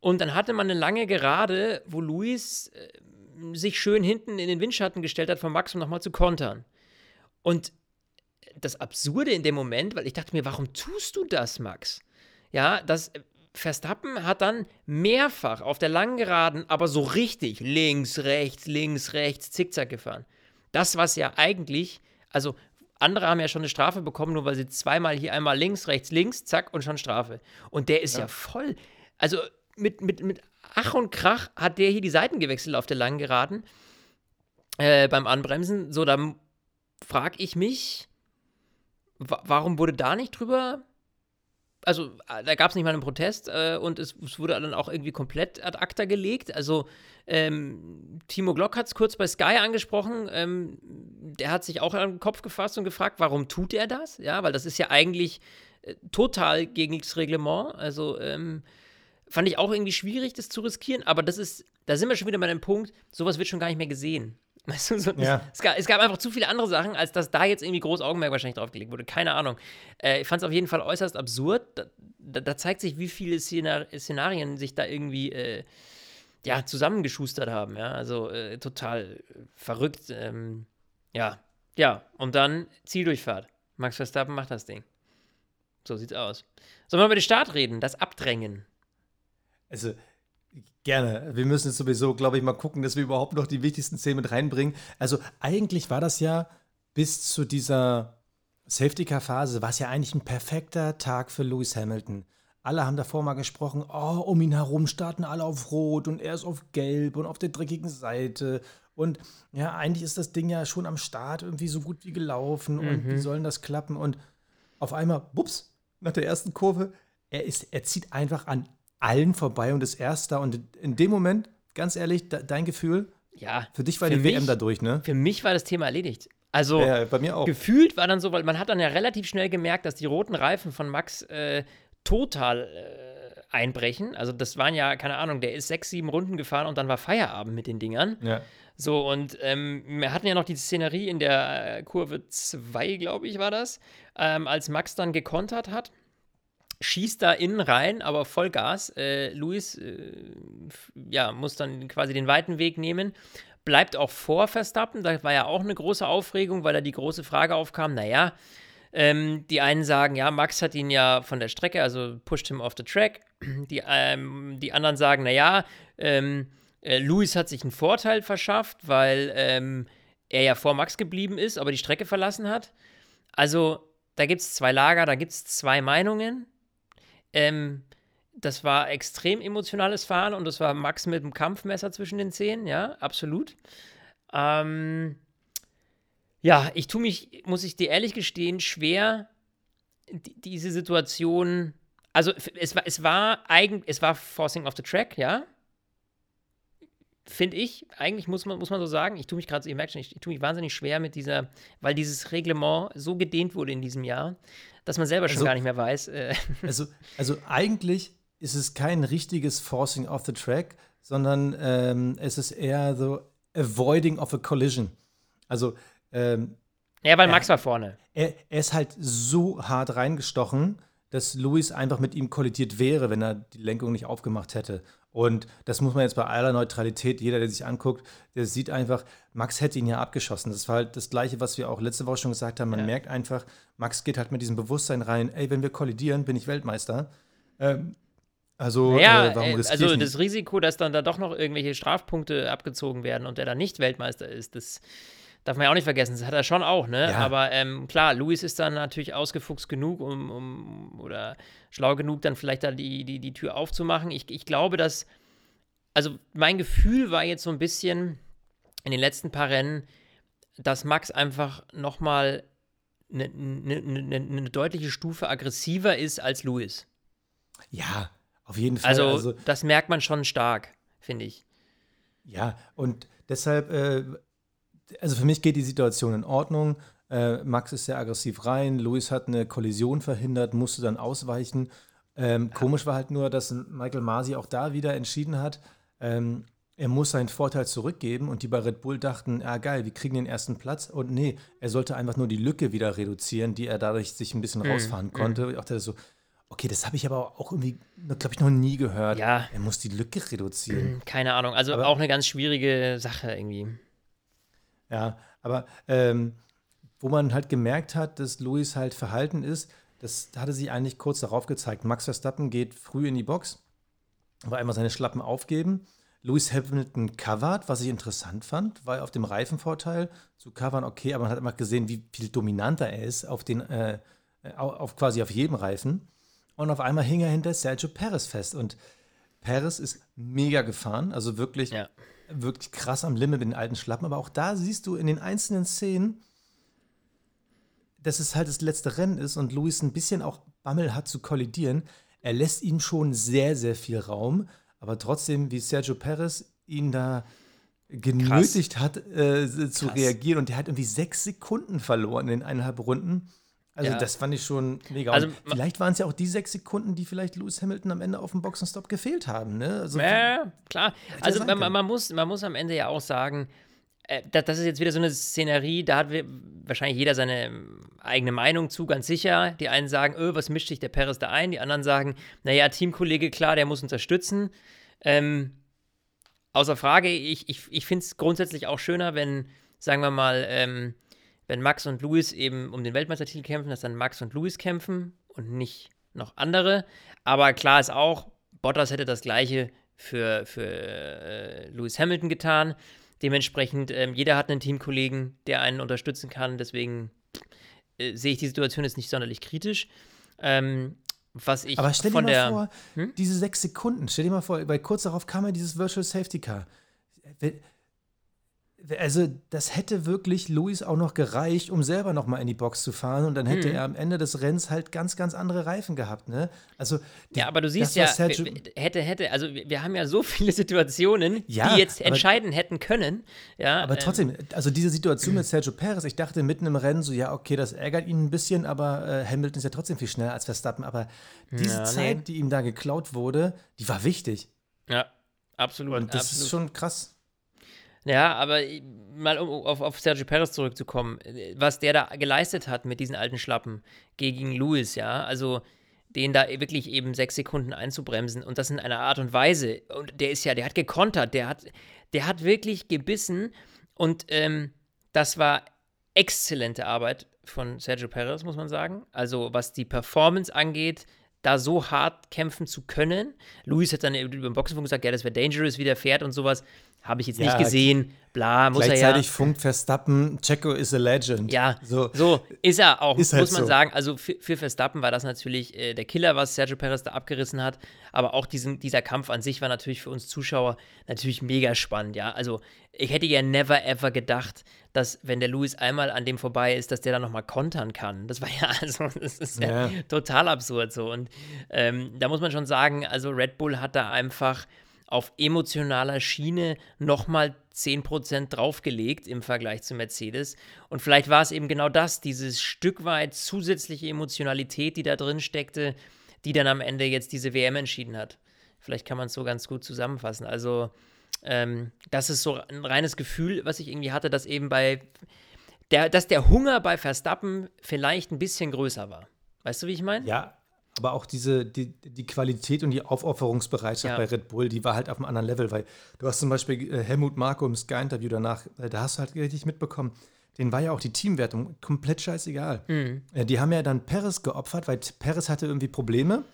Und dann hatte man eine lange Gerade, wo Luis äh, sich schön hinten in den Windschatten gestellt hat von Max, um nochmal zu kontern. Und das Absurde in dem Moment, weil ich dachte mir, warum tust du das, Max? Ja, das Verstappen hat dann mehrfach auf der langen Geraden, aber so richtig links, rechts, links, rechts, zickzack gefahren. Das, was ja eigentlich, also andere haben ja schon eine Strafe bekommen, nur weil sie zweimal hier einmal links, rechts, links, zack und schon Strafe. Und der ist ja, ja voll. Also mit, mit, mit Ach und Krach hat der hier die Seiten gewechselt auf der langen Geraden äh, beim Anbremsen. So, dann frage ich mich, warum wurde da nicht drüber also äh, da gab es nicht mal einen Protest äh, und es, es, wurde dann auch irgendwie komplett ad acta gelegt. Also ähm, Timo Glock hat es kurz bei Sky angesprochen. Ähm, der hat sich auch an den Kopf gefasst und gefragt, warum tut er das? Ja, weil das ist ja eigentlich äh, total gegen das Reglement. Also ähm, fand ich auch irgendwie schwierig, das zu riskieren. Aber das ist, da sind wir schon wieder bei dem Punkt, sowas wird schon gar nicht mehr gesehen. Weißt du, so, ja. es, gab, es, gab, einfach zu viele andere Sachen, als dass da jetzt irgendwie groß Augenmerk wahrscheinlich drauf gelegt wurde. Keine Ahnung. Äh, ich fand es auf jeden Fall äußerst absurd. Da, da, da, zeigt sich, wie viele Szenar Szenarien sich da irgendwie äh, ja, zusammengeschustert haben. Ja? Also äh, total verrückt. Ähm, ja, ja. Und dann Zieldurchfahrt. Max Verstappen macht das Ding. So sieht's aus. Sollen wir über den Start reden? Das Abdrängen. Also, Gerne. Wir müssen jetzt sowieso, glaube ich, mal gucken, dass wir überhaupt noch die wichtigsten Szenen mit reinbringen. Also eigentlich war das ja bis zu dieser Safety-Car-Phase, war es ja eigentlich ein perfekter Tag für Lewis Hamilton. Alle haben davor mal gesprochen, oh, um ihn herum starten alle auf Rot und er ist auf Gelb und auf der dreckigen Seite. Und ja, eigentlich ist das Ding ja schon am Start irgendwie so gut wie gelaufen mhm. und wie sollen das klappen? Und auf einmal, bups, nach der ersten Kurve, er, ist, er zieht einfach an allen vorbei und ist Erster. Und in dem Moment, ganz ehrlich, de dein Gefühl, ja, für dich war für die mich, WM da durch, ne? Für mich war das Thema erledigt. Also ja, bei mir auch. gefühlt war dann so, weil man hat dann ja relativ schnell gemerkt, dass die roten Reifen von Max äh, total äh, einbrechen. Also das waren ja, keine Ahnung, der ist sechs, sieben Runden gefahren und dann war Feierabend mit den Dingern. Ja. So, und ähm, wir hatten ja noch die Szenerie in der äh, Kurve 2, glaube ich, war das, ähm, als Max dann gekontert hat schießt da innen rein, aber voll Gas. Äh, Luis äh, ja, muss dann quasi den weiten Weg nehmen. Bleibt auch vor Verstappen. Da war ja auch eine große Aufregung, weil da die große Frage aufkam: naja, ähm, die einen sagen, ja, Max hat ihn ja von der Strecke, also pushed him off the track. Die, ähm, die anderen sagen, naja, ähm, äh, Luis hat sich einen Vorteil verschafft, weil ähm, er ja vor Max geblieben ist, aber die Strecke verlassen hat. Also, da gibt es zwei Lager, da gibt es zwei Meinungen. Ähm, das war extrem emotionales Fahren und das war Max mit dem Kampfmesser zwischen den Zähnen, ja, absolut. Ähm, ja, ich tue mich, muss ich dir ehrlich gestehen, schwer, diese Situation. Also es war, es war eigentlich, es war Forcing off the Track, ja. Finde ich, eigentlich muss man, muss man so sagen, ich tue mich gerade, ihr merkt schon, ich, ich tue mich wahnsinnig schwer mit dieser, weil dieses Reglement so gedehnt wurde in diesem Jahr, dass man selber schon also, gar nicht mehr weiß. Äh. Also, also eigentlich ist es kein richtiges Forcing off the Track, sondern ähm, es ist eher so Avoiding of a Collision. Also ähm, ja, weil Max er, war vorne. Er, er, ist halt so hart reingestochen, dass Luis einfach mit ihm kollidiert wäre, wenn er die Lenkung nicht aufgemacht hätte. Und das muss man jetzt bei aller Neutralität, jeder, der sich anguckt, der sieht einfach, Max hätte ihn ja abgeschossen. Das war halt das Gleiche, was wir auch letzte Woche schon gesagt haben. Man ja. merkt einfach, Max geht halt mit diesem Bewusstsein rein, ey, wenn wir kollidieren, bin ich Weltmeister. Ähm, also, äh, warum riskiere also das Risiko, dass dann da doch noch irgendwelche Strafpunkte abgezogen werden und der dann nicht Weltmeister ist, das darf man ja auch nicht vergessen. Das hat er schon auch, ne? Ja. Aber ähm, klar, Luis ist dann natürlich ausgefuchst genug, um, um oder schlau genug, dann vielleicht da die, die, die Tür aufzumachen. Ich, ich glaube, dass, also mein Gefühl war jetzt so ein bisschen in den letzten paar Rennen, dass Max einfach nochmal eine ne, ne, ne, deutliche Stufe aggressiver ist als Luis. Ja, auf jeden Fall. Also, also das merkt man schon stark, finde ich. Ja, und deshalb äh, also für mich geht die Situation in Ordnung. Äh, Max ist sehr aggressiv rein. Luis hat eine Kollision verhindert, musste dann ausweichen. Ähm, ja. Komisch war halt nur, dass Michael Masi auch da wieder entschieden hat, ähm, er muss seinen Vorteil zurückgeben und die bei Red Bull dachten, ja geil, wir kriegen den ersten Platz und nee, er sollte einfach nur die Lücke wieder reduzieren, die er dadurch sich ein bisschen mhm. rausfahren mhm. konnte. Mhm. Auch der so, okay, das habe ich aber auch irgendwie, glaube ich, noch nie gehört. Ja. Er muss die Lücke reduzieren. Keine Ahnung, also aber auch eine ganz schwierige Sache irgendwie. Ja, aber ähm, wo man halt gemerkt hat, dass Luis halt verhalten ist, das hatte sich eigentlich kurz darauf gezeigt. Max Verstappen geht früh in die Box, war einmal seine Schlappen aufgeben. Lewis Hamilton covert, was ich interessant fand, weil auf dem Reifenvorteil zu covern okay, aber man hat immer gesehen, wie viel dominanter er ist auf den, äh, auf quasi auf jedem Reifen. Und auf einmal hing er hinter Sergio Perez fest. Und Perez ist mega gefahren, also wirklich ja wirklich krass am Limit mit den alten Schlappen. Aber auch da siehst du in den einzelnen Szenen, dass es halt das letzte Rennen ist und Luis ein bisschen auch Bammel hat zu kollidieren. Er lässt ihm schon sehr, sehr viel Raum, aber trotzdem, wie Sergio Perez ihn da genötigt Krass. hat, äh, zu Krass. reagieren und der hat irgendwie sechs Sekunden verloren in eineinhalb Runden. Also ja. das fand ich schon mega. Also, vielleicht waren es ja auch die sechs Sekunden, die vielleicht Lewis Hamilton am Ende auf dem Boxenstopp gefehlt haben. Ne? Also, ja, klar. Also man, man, muss, man muss am Ende ja auch sagen, äh, das ist jetzt wieder so eine Szenerie, da hat wahrscheinlich jeder seine ähm, eigene Meinung zu, ganz sicher. Die einen sagen, öh, was mischt sich der Perez da ein? Die anderen sagen, naja, Teamkollege, klar, der muss unterstützen. Ähm, außer Frage, ich, ich, ich finde es grundsätzlich auch schöner, wenn, sagen wir mal, ähm, wenn Max und Louis eben um den Weltmeistertitel kämpfen, dass dann Max und Louis kämpfen und nicht noch andere. Aber klar ist auch, Bottas hätte das gleiche für, für äh, Lewis Hamilton getan. Dementsprechend, ähm, jeder hat einen Teamkollegen, der einen unterstützen kann. Deswegen äh, sehe ich die Situation jetzt nicht sonderlich kritisch. Ähm, was ich Aber stell dir mal der, vor, hm? diese sechs Sekunden, stell dir mal vor, weil kurz darauf kam ja dieses Virtual Safety Car also das hätte wirklich Luis auch noch gereicht, um selber noch mal in die Box zu fahren und dann hätte mhm. er am Ende des Rennens halt ganz, ganz andere Reifen gehabt, ne? Also die, ja, aber du siehst ja, hätte, hätte, also wir haben ja so viele Situationen, ja, die jetzt entscheiden aber, hätten können, ja. Aber trotzdem, ähm, also diese Situation mit Sergio Perez, ich dachte mitten im Rennen so, ja, okay, das ärgert ihn ein bisschen, aber äh, Hamilton ist ja trotzdem viel schneller als Verstappen, aber diese ja, Zeit, nee. die ihm da geklaut wurde, die war wichtig. Ja, absolut. Und das absolut. ist schon krass. Ja, aber mal um auf, auf Sergio Perez zurückzukommen, was der da geleistet hat mit diesen alten Schlappen gegen Lewis, ja, also den da wirklich eben sechs Sekunden einzubremsen und das in einer Art und Weise. Und der ist ja, der hat gekontert, der hat, der hat wirklich gebissen und ähm, das war exzellente Arbeit von Sergio Perez, muss man sagen. Also was die Performance angeht, da so hart kämpfen zu können. Luis hat dann über den Boxenfunk gesagt, ja, das wäre dangerous, wie der fährt und sowas. Habe ich jetzt ja, nicht gesehen. Bla, muss er ja. Gleichzeitig funkt Verstappen, Checo is a legend. Ja, so, so ist er auch, ist halt muss man so. sagen. Also für, für, Verstappen war das natürlich äh, der Killer, was Sergio Perez da abgerissen hat. Aber auch diesen, dieser Kampf an sich war natürlich für uns Zuschauer natürlich mega spannend, ja. Also ich hätte ja never ever gedacht, dass wenn der Lewis einmal an dem vorbei ist, dass der dann nochmal kontern kann. Das war ja, also, das ist ja, ja total absurd so. Und ähm, da muss man schon sagen, also Red Bull hat da einfach auf emotionaler Schiene nochmal 10% draufgelegt im Vergleich zu Mercedes. Und vielleicht war es eben genau das, dieses Stück weit zusätzliche Emotionalität, die da drin steckte, die dann am Ende jetzt diese WM entschieden hat. Vielleicht kann man es so ganz gut zusammenfassen. Also, ähm, das ist so ein reines Gefühl, was ich irgendwie hatte, dass eben bei der, dass der Hunger bei Verstappen vielleicht ein bisschen größer war. Weißt du, wie ich meine? Ja, aber auch diese, die, die Qualität und die Aufopferungsbereitschaft ja. bei Red Bull, die war halt auf einem anderen Level, weil du hast zum Beispiel äh, Helmut Marko im Sky-Interview danach, äh, da hast du halt richtig mitbekommen, denen war ja auch die Teamwertung komplett scheißegal. Mhm. Äh, die haben ja dann Perez geopfert, weil Perez hatte irgendwie Probleme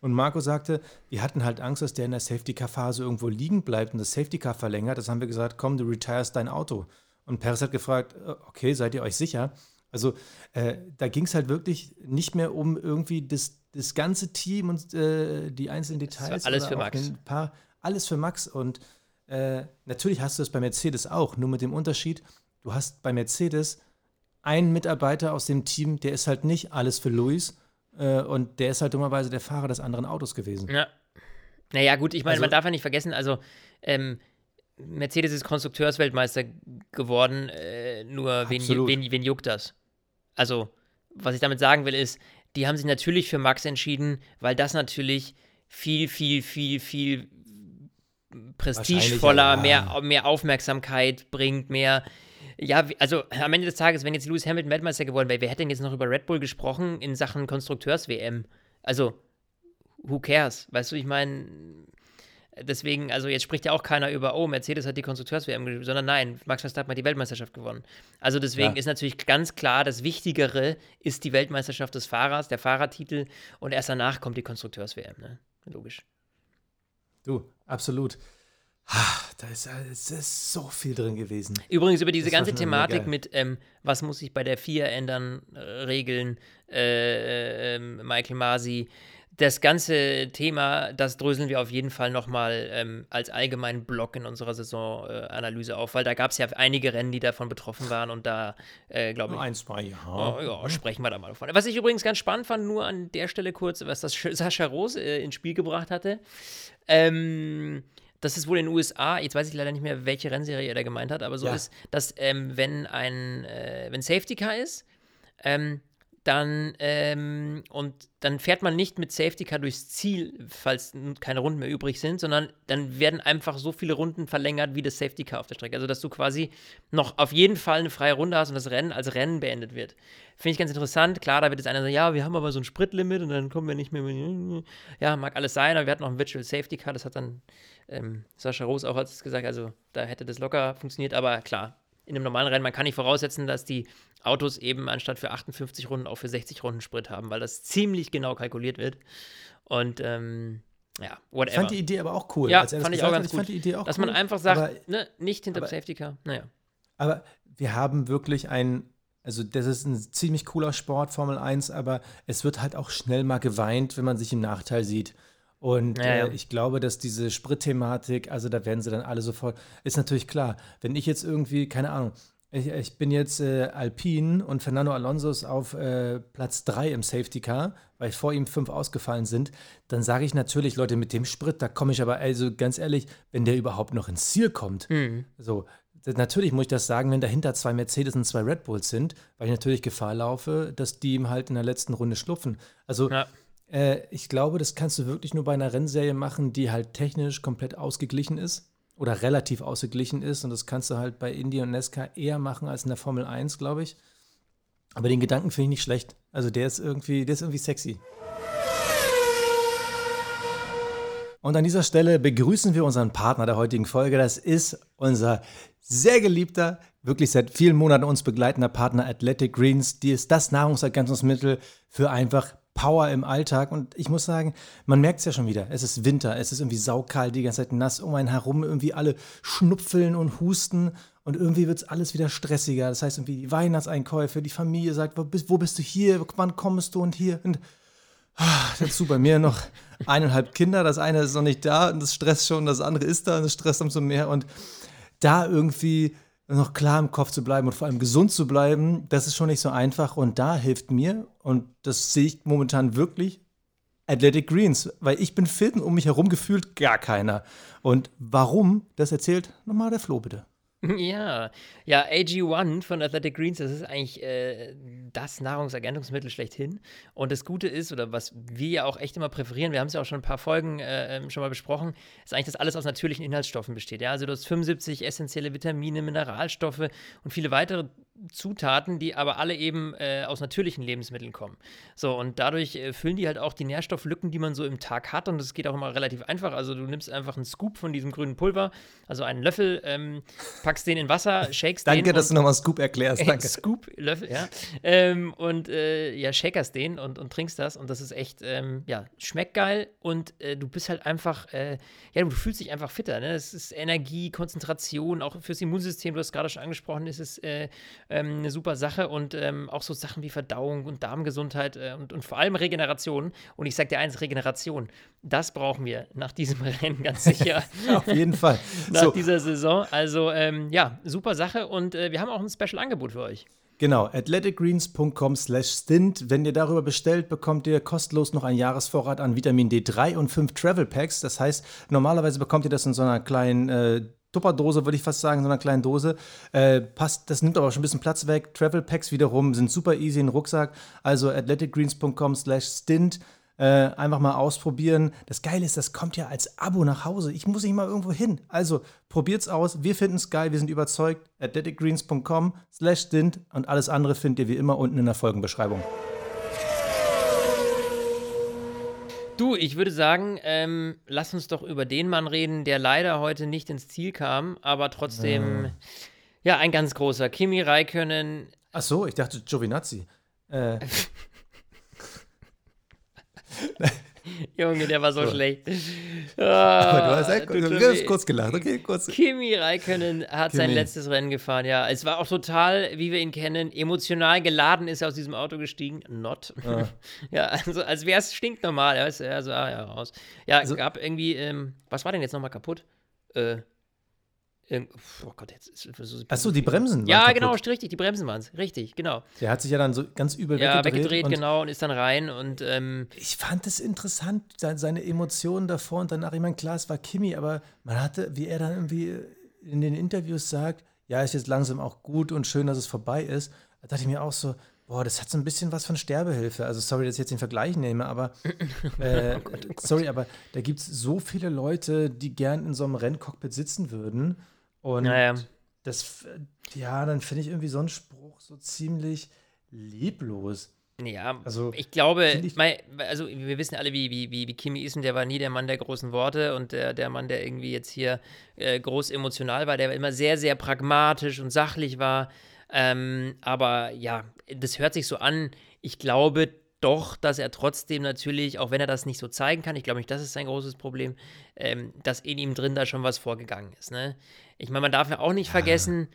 und Marco sagte, wir hatten halt Angst, dass der in der Safety-Car-Phase irgendwo liegen bleibt und das Safety-Car verlängert. Das haben wir gesagt, komm, du retirest dein Auto. Und Perez hat gefragt, äh, okay, seid ihr euch sicher? Also äh, da ging es halt wirklich nicht mehr um irgendwie das das ganze Team und äh, die einzelnen Details. alles für Max. Ein paar, alles für Max. Und äh, natürlich hast du das bei Mercedes auch, nur mit dem Unterschied, du hast bei Mercedes einen Mitarbeiter aus dem Team, der ist halt nicht alles für Luis äh, und der ist halt dummerweise der Fahrer des anderen Autos gewesen. Ja. Naja, gut, ich meine, also, man darf ja nicht vergessen, also ähm, Mercedes ist Konstrukteursweltmeister geworden, äh, nur wen, wen, wen juckt das? Also, was ich damit sagen will, ist, die haben sich natürlich für Max entschieden, weil das natürlich viel, viel, viel, viel prestigevoller, ja. mehr, mehr Aufmerksamkeit bringt, mehr. Ja, also am Ende des Tages, wenn jetzt Lewis Hamilton Weltmeister geworden wäre, wer hätte denn jetzt noch über Red Bull gesprochen in Sachen Konstrukteurs-WM? Also, who cares? Weißt du, ich meine, Deswegen, also jetzt spricht ja auch keiner über, oh, Mercedes hat die Konstrukteurs-WM sondern nein, Max Verstappen hat die Weltmeisterschaft gewonnen. Also deswegen ja. ist natürlich ganz klar, das Wichtigere ist die Weltmeisterschaft des Fahrers, der Fahrertitel und erst danach kommt die Konstrukteurs-WM, ne? Logisch. Du, absolut. Da ist, es ist so viel drin gewesen. Übrigens über diese das ganze Thematik mit, ähm, was muss sich bei der FIA ändern, äh, Regeln, äh, äh, Michael Masi, das ganze Thema, das dröseln wir auf jeden Fall nochmal ähm, als allgemeinen Block in unserer Saisonanalyse äh, auf, weil da gab es ja einige Rennen, die davon betroffen waren und da, äh, glaube ich. Ein, zwei, ja. Oh, ja, sprechen wir da mal davon. Was ich übrigens ganz spannend fand, nur an der Stelle kurz, was das Sascha Rose äh, ins Spiel gebracht hatte. Ähm, das ist wohl in den USA, jetzt weiß ich leider nicht mehr, welche Rennserie er da gemeint hat, aber so ja. ist, dass ähm, wenn ein äh, wenn Safety Car ist, ähm, dann ähm, und dann fährt man nicht mit Safety Car durchs Ziel, falls keine Runden mehr übrig sind, sondern dann werden einfach so viele Runden verlängert wie das Safety Car auf der Strecke. Also dass du quasi noch auf jeden Fall eine freie Runde hast und das Rennen als Rennen beendet wird. Finde ich ganz interessant. Klar, da wird jetzt einer sagen, ja, wir haben aber so ein Spritlimit und dann kommen wir nicht mehr. Mit, ja, mag alles sein, aber wir hatten noch ein Virtual Safety Car, das hat dann ähm, Sascha Rose auch gesagt, also da hätte das locker funktioniert, aber klar, in einem normalen Rennen, man kann nicht voraussetzen, dass die Autos eben anstatt für 58 Runden auch für 60 Runden Sprit haben, weil das ziemlich genau kalkuliert wird. Und ähm, ja, whatever. Ich fand die Idee aber auch cool. Ja, fand ich auch ganz hat, gut. Ich fand die Idee auch dass cool, man einfach sagt, aber, ne, nicht hinter dem Safety Car. Naja. Aber wir haben wirklich ein, also das ist ein ziemlich cooler Sport, Formel 1, aber es wird halt auch schnell mal geweint, wenn man sich im Nachteil sieht. Und ja, ja. Äh, ich glaube, dass diese Spritthematik, also da werden sie dann alle sofort, ist natürlich klar, wenn ich jetzt irgendwie, keine Ahnung, ich, ich bin jetzt äh, Alpin und Fernando Alonso ist auf äh, Platz 3 im Safety Car, weil vor ihm fünf ausgefallen sind, dann sage ich natürlich, Leute, mit dem Sprit, da komme ich aber, also ganz ehrlich, wenn der überhaupt noch ins Ziel kommt, mhm. so, natürlich muss ich das sagen, wenn dahinter zwei Mercedes und zwei Red Bulls sind, weil ich natürlich Gefahr laufe, dass die ihm halt in der letzten Runde schlupfen. Also ja. Äh, ich glaube, das kannst du wirklich nur bei einer Rennserie machen, die halt technisch komplett ausgeglichen ist oder relativ ausgeglichen ist. Und das kannst du halt bei Indy und Nesca eher machen als in der Formel 1, glaube ich. Aber den Gedanken finde ich nicht schlecht. Also der ist irgendwie, der ist irgendwie sexy. Und an dieser Stelle begrüßen wir unseren Partner der heutigen Folge. Das ist unser sehr geliebter, wirklich seit vielen Monaten uns begleitender Partner Athletic Greens. Die ist das Nahrungsergänzungsmittel für einfach Power im Alltag. Und ich muss sagen, man merkt es ja schon wieder. Es ist Winter, es ist irgendwie saukalt, die ganze Zeit nass um einen herum, irgendwie alle schnupfeln und husten. Und irgendwie wird es alles wieder stressiger. Das heißt, irgendwie die Weihnachtseinkäufe, die Familie sagt, wo bist, wo bist du hier, wann kommst du und hier. Und ach, dazu bei mir noch eineinhalb Kinder. Das eine ist noch nicht da und das stresst schon, das andere ist da und das stresst umso mehr. Und da irgendwie noch klar im Kopf zu bleiben und vor allem gesund zu bleiben, das ist schon nicht so einfach. Und da hilft mir, und das sehe ich momentan wirklich, Athletic Greens, weil ich bin fit und um mich herum gefühlt gar keiner. Und warum, das erzählt nochmal der Flo bitte. Ja, ja, AG1 von Athletic Greens, das ist eigentlich äh, das Nahrungsergänzungsmittel schlechthin. Und das Gute ist, oder was wir ja auch echt immer präferieren, wir haben es ja auch schon ein paar Folgen äh, ähm, schon mal besprochen, ist eigentlich, dass alles aus natürlichen Inhaltsstoffen besteht. Ja, also du hast 75 essentielle Vitamine, Mineralstoffe und viele weitere Zutaten, die aber alle eben äh, aus natürlichen Lebensmitteln kommen. So, und dadurch äh, füllen die halt auch die Nährstofflücken, die man so im Tag hat. Und das geht auch immer relativ einfach. Also du nimmst einfach einen Scoop von diesem grünen Pulver, also einen Löffel, ähm, packst den in Wasser, shakest Danke, den. Danke, dass du nochmal Scoop erklärst. Danke. Scoop, Löffel, ja. Ähm, und äh, ja, shakerst den und, und trinkst das. Und das ist echt, ähm, ja, schmeckt geil. Und äh, du bist halt einfach, äh, ja, du fühlst dich einfach fitter. Ne? Es ist Energie, Konzentration, auch fürs Immunsystem, du hast gerade schon angesprochen, ist es äh, ähm, eine super Sache und ähm, auch so Sachen wie Verdauung und Darmgesundheit äh, und, und vor allem Regeneration. Und ich sage dir eins, Regeneration, das brauchen wir nach diesem Rennen ganz sicher. Auf jeden Fall. nach so. dieser Saison. Also ähm, ja, super Sache und äh, wir haben auch ein Special-Angebot für euch. Genau, athleticgreens.com slash stint. Wenn ihr darüber bestellt, bekommt ihr kostenlos noch einen Jahresvorrat an Vitamin D3 und fünf Travel Packs. Das heißt, normalerweise bekommt ihr das in so einer kleinen äh, Tupperdose, würde ich fast sagen, so einer kleinen Dose. Äh, passt, das nimmt aber schon ein bisschen Platz weg. Travel Packs wiederum sind super easy in Rucksack. Also athleticgreens.com slash stint. Äh, einfach mal ausprobieren. Das Geile ist, das kommt ja als Abo nach Hause. Ich muss nicht mal irgendwo hin. Also probiert's aus. Wir finden es geil. Wir sind überzeugt. athleticgreens.com slash stint und alles andere findet ihr wie immer unten in der Folgenbeschreibung. Du, ich würde sagen, ähm, lass uns doch über den Mann reden, der leider heute nicht ins Ziel kam, aber trotzdem, äh. ja, ein ganz großer. Kimi Räikkönen. Ach so, ich dachte Giovinazzi. Äh. Junge, der war so, so. schlecht. Aber du hast, halt, du hast kurz gelacht, okay, kurz. Kimi Räikkönen hat Kimi. sein letztes Rennen gefahren, ja. Es war auch total, wie wir ihn kennen, emotional geladen ist er aus diesem Auto gestiegen. Not. Ah. ja, also als wäre es stinknormal. Ja, also, ah, ja, raus. Ja, also, gab irgendwie, ähm, was war denn jetzt nochmal kaputt? Äh, Oh Gott, jetzt ist so Achso, die Bremsen. Ja, kaputt. genau, richtig, die Bremsen waren es. Richtig, genau. Der hat sich ja dann so ganz übel ja, weggedreht. Ja, weggedreht, genau, und ist dann rein. Und, ähm, ich fand es interessant, seine Emotionen davor und danach. Ich meine, klar, es war Kimi, aber man hatte, wie er dann irgendwie in den Interviews sagt, ja, ist jetzt langsam auch gut und schön, dass es vorbei ist. Da dachte ich mir auch so, boah, das hat so ein bisschen was von Sterbehilfe. Also sorry, dass ich jetzt den Vergleich nehme, aber äh, oh Gott, oh Gott. sorry, aber da gibt es so viele Leute, die gern in so einem Renncockpit sitzen würden und naja. das, ja, dann finde ich irgendwie so einen Spruch so ziemlich leblos. Ja, also, ich glaube, ich mein, also wir wissen alle, wie, wie, wie, wie Kimi ist und der war nie der Mann der großen Worte und der, der Mann, der irgendwie jetzt hier äh, groß emotional war, der immer sehr, sehr pragmatisch und sachlich war. Ähm, aber ja, das hört sich so an. Ich glaube, doch, dass er trotzdem natürlich, auch wenn er das nicht so zeigen kann, ich glaube nicht, das ist sein großes Problem, ähm, dass in ihm drin da schon was vorgegangen ist. Ne? Ich meine, man darf ja auch nicht ja. vergessen,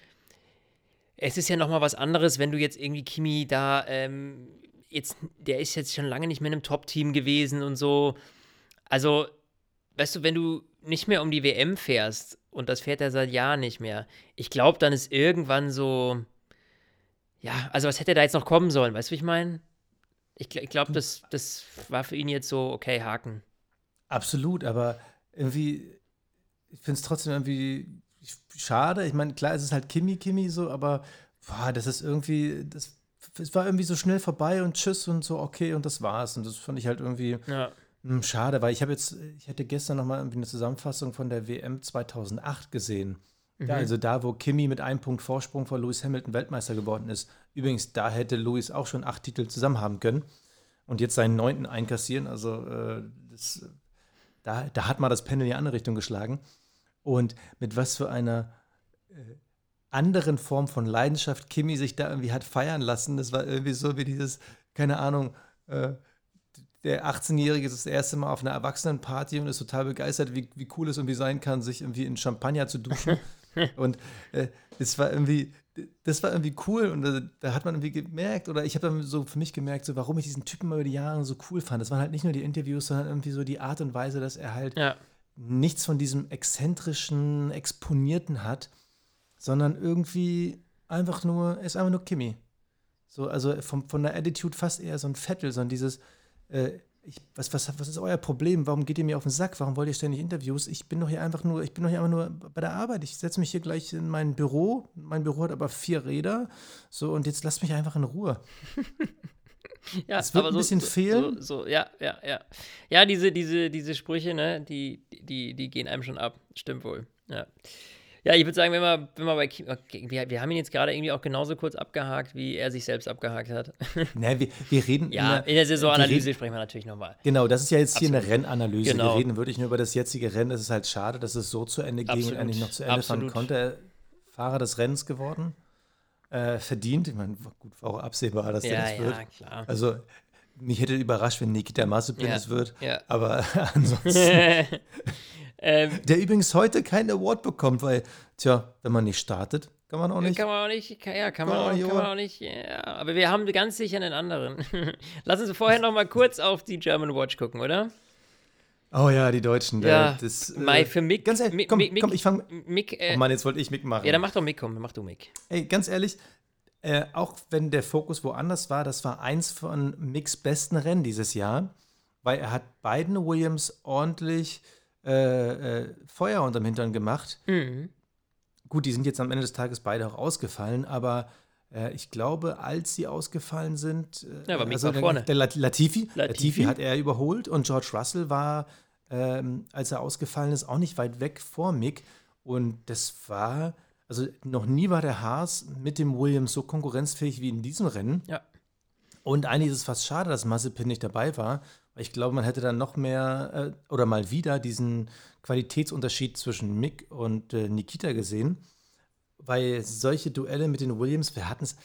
es ist ja nochmal was anderes, wenn du jetzt irgendwie Kimi da, ähm, jetzt, der ist jetzt schon lange nicht mehr in einem Top-Team gewesen und so. Also, weißt du, wenn du nicht mehr um die WM fährst und das fährt er seit Jahren nicht mehr, ich glaube, dann ist irgendwann so, ja, also was hätte da jetzt noch kommen sollen, weißt du, wie ich meine? Ich, ich glaube, das, das war für ihn jetzt so, okay, Haken. Absolut, aber irgendwie, ich finde es trotzdem irgendwie schade. Ich meine, klar, es ist halt Kimi Kimi so, aber boah, das ist irgendwie, das, es war irgendwie so schnell vorbei und tschüss und so, okay, und das war's. Und das fand ich halt irgendwie ja. mh, hm, schade, weil ich habe jetzt, ich hätte gestern nochmal irgendwie eine Zusammenfassung von der WM 2008 gesehen. Mhm. Ja, also da, wo Kimi mit einem Punkt Vorsprung vor Lewis Hamilton Weltmeister geworden ist. Übrigens, da hätte Lewis auch schon acht Titel zusammen haben können und jetzt seinen neunten einkassieren. Also äh, das, da, da hat mal das Pendel in die andere Richtung geschlagen. Und mit was für einer äh, anderen Form von Leidenschaft Kimi sich da irgendwie hat feiern lassen. Das war irgendwie so wie dieses, keine Ahnung, äh, der 18-Jährige ist das erste Mal auf einer Erwachsenenparty und ist total begeistert, wie, wie cool es irgendwie sein kann, sich irgendwie in Champagner zu duschen. und äh, es war irgendwie, das war irgendwie cool und da, da hat man irgendwie gemerkt, oder ich habe dann so für mich gemerkt, so warum ich diesen Typen über die Jahre so cool fand. Das waren halt nicht nur die Interviews, sondern irgendwie so die Art und Weise, dass er halt ja. nichts von diesem exzentrischen, exponierten hat, sondern irgendwie einfach nur, er ist einfach nur Kimmy. So, also vom, von der Attitude fast eher so ein Vettel, sondern dieses, äh, ich, was, was, was ist euer Problem? Warum geht ihr mir auf den Sack? Warum wollt ihr ständig Interviews? Ich bin doch hier einfach nur, ich bin doch hier einfach nur bei der Arbeit. Ich setze mich hier gleich in mein Büro. Mein Büro hat aber vier Räder. So, und jetzt lasst mich einfach in Ruhe. ja, es wird ein so, bisschen so, fehlen. So, so, ja, ja, ja. Ja, diese, diese, diese Sprüche, ne, die, die, die gehen einem schon ab. Stimmt wohl. Ja. Ja, ich würde sagen, wenn wir, wenn wir bei okay, wir, wir haben ihn jetzt gerade irgendwie auch genauso kurz abgehakt, wie er sich selbst abgehakt hat. Ne, wir, wir reden. ja, in der Saisonanalyse reden, sprechen wir natürlich nochmal. Genau, das ist ja jetzt Absolut. hier eine Rennanalyse. Genau. Wir reden wirklich nur über das jetzige Rennen. Es ist halt schade, dass es so zu Ende ging Absolut. und endlich noch zu Ende fahren konnte. Fahrer des Rennens geworden. Äh, verdient. Ich meine, gut, war auch absehbar, dass ja, der das wird. Ja, klar. Also, mich hätte überrascht, wenn Nikita Mazepin ja, es wird. Ja. Aber ansonsten. Ähm, der übrigens heute keinen Award bekommt, weil, tja, wenn man nicht startet, kann man auch nicht. Kann man auch nicht, ja, kann man, auch, kann man auch nicht, ja. Aber wir haben ganz sicher einen anderen. Lass uns vorher noch mal kurz auf die German Watch gucken, oder? Oh ja, die Deutschen. Ja, das, äh, für Mick. Ganz ehrlich, komm, Mick, komm ich fange. Mick, äh, oh Mann, jetzt wollte ich Mick machen. Ja, dann mach doch Mick, komm, mach du Mick. Ey, ganz ehrlich, äh, auch wenn der Fokus woanders war, das war eins von Micks besten Rennen dieses Jahr, weil er hat beiden Williams ordentlich äh, äh, Feuer unterm Hintern gemacht. Mhm. Gut, die sind jetzt am Ende des Tages beide auch ausgefallen, aber äh, ich glaube, als sie ausgefallen sind, äh, ja, war also der, vorne. der Latifi, Latifi, Latifi hat er überholt und George Russell war, ähm, als er ausgefallen ist, auch nicht weit weg vor Mick. Und das war, also noch nie war der Haas mit dem Williams so konkurrenzfähig wie in diesem Rennen. Ja. Und eigentlich ist es fast schade, dass Mazepin nicht dabei war, ich glaube, man hätte dann noch mehr äh, oder mal wieder diesen Qualitätsunterschied zwischen Mick und äh, Nikita gesehen, weil solche Duelle mit den Williams, wir hatten es,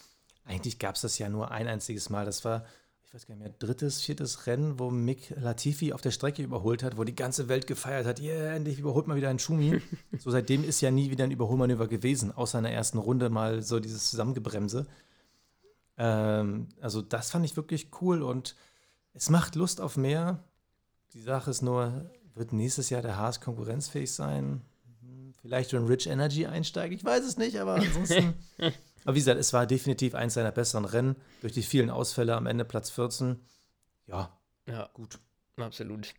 eigentlich gab es das ja nur ein einziges Mal. Das war, ich weiß gar nicht mehr, drittes, viertes Rennen, wo Mick Latifi auf der Strecke überholt hat, wo die ganze Welt gefeiert hat, yeah, endlich überholt mal wieder ein Schumi. so seitdem ist ja nie wieder ein Überholmanöver gewesen, außer in der ersten Runde mal so dieses Zusammengebremse. Ähm, also das fand ich wirklich cool und es macht Lust auf mehr. Die Sache ist nur, wird nächstes Jahr der Haas konkurrenzfähig sein? Hm, vielleicht schon Rich Energy einsteigen, ich weiß es nicht, aber ansonsten Aber wie gesagt, es war definitiv eins seiner besseren Rennen. Durch die vielen Ausfälle am Ende Platz 14. Ja, ja. gut. Absolut.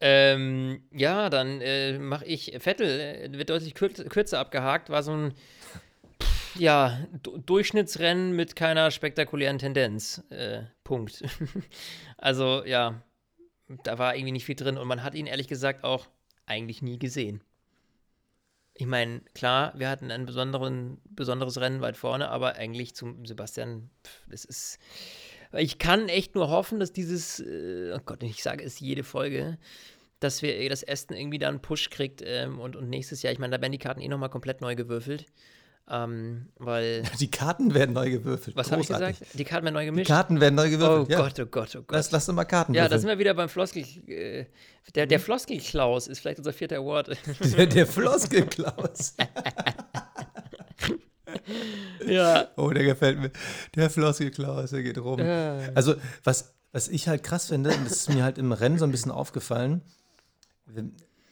Ähm, ja, dann äh, mache ich. Vettel äh, wird deutlich kürzer abgehakt. War so ein ja, Durchschnittsrennen mit keiner spektakulären Tendenz. Äh, Punkt. also, ja, da war irgendwie nicht viel drin und man hat ihn ehrlich gesagt auch eigentlich nie gesehen. Ich meine, klar, wir hatten ein besonderes Rennen weit vorne, aber eigentlich zum Sebastian, pff, das ist. Ich kann echt nur hoffen, dass dieses, äh, oh Gott, ich sage es jede Folge, dass wir das Aston irgendwie da einen Push kriegt ähm, und, und nächstes Jahr, ich meine, da werden die Karten eh nochmal komplett neu gewürfelt. Ähm, weil. Die Karten werden neu gewürfelt. Was habe ich gesagt? Die Karten werden neu gemischt. Die Karten werden neu gewürfelt. Oh ja. Gott, oh Gott, oh Gott. Lass, lass doch mal Karten Ja, da sind wir wieder beim Floskel. Äh, der der Floskel-Klaus ist vielleicht unser vierter Award. Der, der Floskel-Klaus. ja. Oh, der gefällt mir. Der Floskel-Klaus, der geht rum. Ja. Also, was, was ich halt krass finde, und das ist mir halt im Rennen so ein bisschen aufgefallen,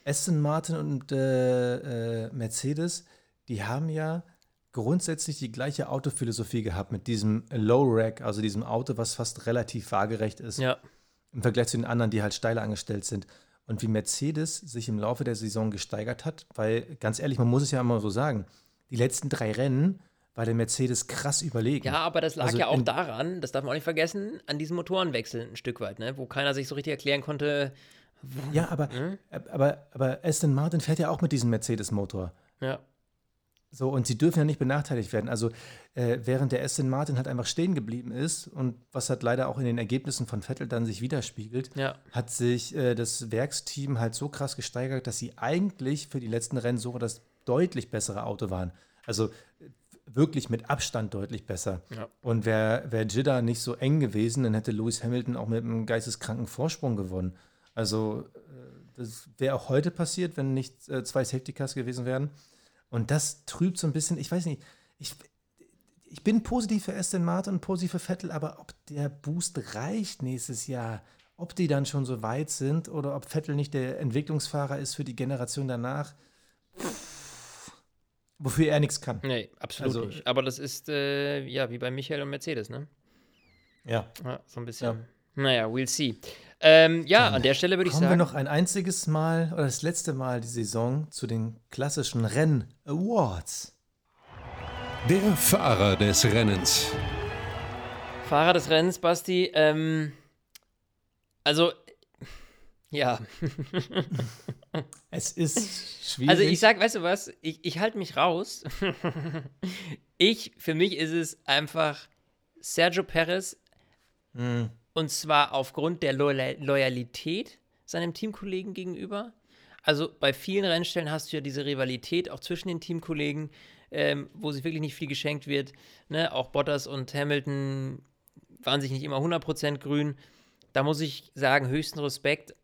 Aston Martin und äh, äh, Mercedes, die haben ja grundsätzlich die gleiche Autophilosophie gehabt mit diesem Low Rack, also diesem Auto, was fast relativ waagerecht ist. Ja. Im Vergleich zu den anderen, die halt steiler angestellt sind. Und wie Mercedes sich im Laufe der Saison gesteigert hat, weil ganz ehrlich, man muss es ja immer so sagen, die letzten drei Rennen war der Mercedes krass überlegen. Ja, aber das lag Also ja auch daran, das darf man auch nicht vergessen, an diesem Motorenwechsel ein Stück weit, ne? wo keiner sich so richtig erklären konnte. Ja, aber, aber, aber Aston Martin fährt ja auch mit diesem Mercedes-Motor. Ja, So, und sie dürfen ja nicht benachteiligt werden. Also, äh, während der Aston Martin halt einfach stehen geblieben ist und was halt leider auch in den Ergebnissen von Vettel dann sich widerspiegelt, ja, hat sich äh, das Werksteam halt so krass gesteigert, dass sie eigentlich für die letzten Rennen sogar das deutlich bessere Auto waren. Also wirklich mit Abstand deutlich besser. Ja. Und wäre wär Jeddah nicht so eng gewesen, dann hätte Lewis Hamilton auch mit einem geisteskranken Vorsprung gewonnen. Also äh, das wäre auch heute passiert, wenn nicht äh, zwei Safety Cars gewesen wären. Und das trübt so ein bisschen, ich weiß nicht, ich, ich bin positiv für Aston Martin und positiv für Vettel, aber ob der Boost reicht nächstes Jahr, ob die dann schon so weit sind oder ob Vettel nicht der Entwicklungsfahrer ist für die Generation danach, pff, wofür er nichts kann. nee, absolut Also- nicht. Aber das ist äh, ja wie bei Michael und Mercedes, ne? Ja. Ja, so ein bisschen. Naja, we'll see. Ähm, ja, an der Stelle würde ich Kommen wir sagen. noch ein einziges Mal oder das letzte Mal die Saison zu den klassischen Renn-Awards. Der Fahrer des Rennens. Fahrer des Rennens, Basti. Ähm, also, ja. Es ist schwierig. Also ich sag, weißt du was, ich, ich halte mich raus. ich, für mich ist es einfach Sergio Perez Hm. Und zwar aufgrund der Loyal Loyalität seinem Teamkollegen gegenüber. Also bei vielen Rennstellen hast du ja diese Rivalität auch zwischen den Teamkollegen, ähm, wo sich wirklich nicht viel geschenkt wird. Ne? Auch Bottas und Hamilton waren sich nicht immer 100% grün. Da muss ich sagen, höchsten Respekt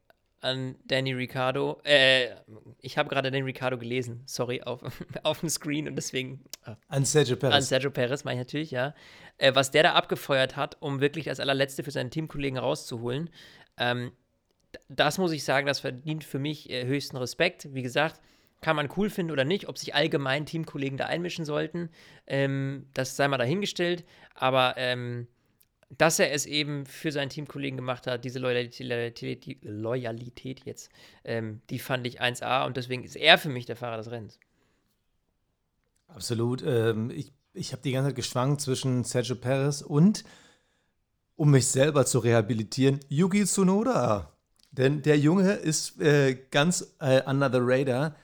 an Danny Ricciardo. Äh, ich habe gerade Danny Ricciardo gelesen, sorry, auf, auf dem Screen und deswegen äh, An Sergio an Perez. Sergio Perez, meine ich natürlich, ja. Äh, was der da abgefeuert hat, um wirklich als allerletzte für seinen Teamkollegen rauszuholen, ähm, das muss ich sagen, das verdient für mich äh, höchsten Respekt. Wie gesagt, kann man cool finden oder nicht, ob sich allgemein Teamkollegen da einmischen sollten, ähm, das sei mal dahingestellt, aber ähm, dass er es eben für seinen Teamkollegen gemacht hat, diese Loyalität, die Loyalität jetzt, ähm, die fand ich 1A und deswegen ist er für mich der Fahrer des Rennens. Absolut. Ähm, ich ich habe die ganze Zeit geschwankt zwischen Sergio Perez und, um mich selber zu rehabilitieren, Yuki Tsunoda. Denn der Junge ist äh, ganz äh, under the radar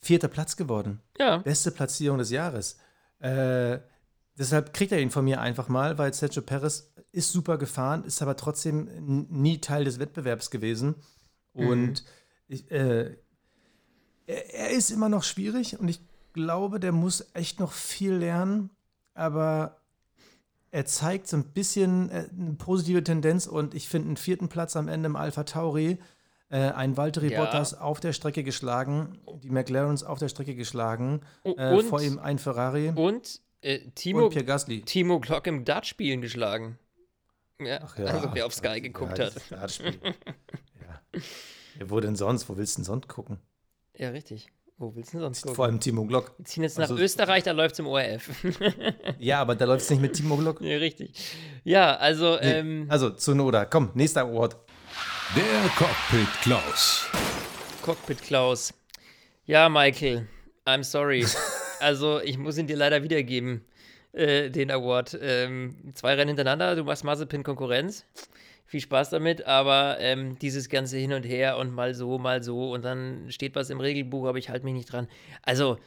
vierter Platz geworden. Ja, Beste Platzierung des Jahres. Äh, deshalb kriegt er ihn von mir einfach mal, weil Sergio Perez ist super gefahren, ist aber trotzdem nie Teil des Wettbewerbs gewesen. Und ich, äh, er, er ist immer noch schwierig und ich glaube, der muss echt noch viel lernen. Aber er zeigt so ein bisschen äh, eine positive Tendenz und ich finde einen vierten Platz am Ende im Alpha Tauri. Äh, ein Valtteri Ja. Bottas auf der Strecke geschlagen, die McLarens auf der Strecke geschlagen, äh, und- vor ihm ein Ferrari Und äh, Timo, und Pierre Gasly. Timo Glock im Dartspielen geschlagen. Ja, Ach ja, also wer auf Sky ja, geguckt das hat. Dartspiel. ja. ja. Wo denn sonst? Wo willst du denn sonst gucken? Ja, richtig. Wo willst du denn sonst gucken? Vor allem Timo Glock. Wir ziehen jetzt nach Also- Österreich, da läuft es im ORF. Ja, aber da läuft es nicht mit Timo Glock. ja, richtig. Ja, also, Nee. ähm, Also, Zunoda. Komm, nächster Award. Der Cockpit Klaus. Cockpit Klaus. Ja, Michael, I'm sorry. also, ich muss ihn dir leider wiedergeben, äh, den Award. Ähm, zwei Rennen hintereinander, du machst Mazepin-Konkurrenz. Viel Spaß damit, aber ähm, dieses ganze Hin und Her und mal so, mal so und dann steht was im Regelbuch, aber ich halte mich nicht dran. Also,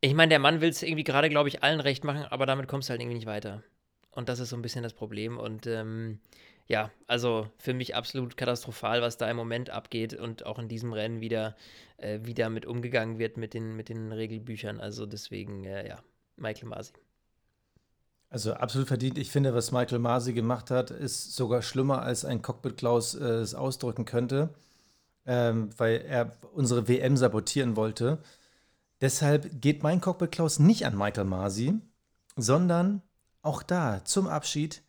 ich meine, der Mann will es irgendwie gerade, glaube ich, allen recht machen, aber damit kommst du halt irgendwie nicht weiter. Und das ist so ein bisschen das Problem. Und ähm, ja, also für mich absolut katastrophal, was da im Moment abgeht und auch in diesem Rennen wieder, äh, wie damit umgegangen wird mit den, mit den Regelbüchern. Also deswegen, äh, ja, Michael Masi. Also absolut verdient. Ich finde, was Michael Masi gemacht hat, ist sogar schlimmer, als ein Cockpit Klaus äh, es ausdrücken könnte, ähm, weil er unsere WM sabotieren wollte. Deshalb geht mein Cockpit Klaus nicht an Michael Masi, sondern auch da zum Abschied.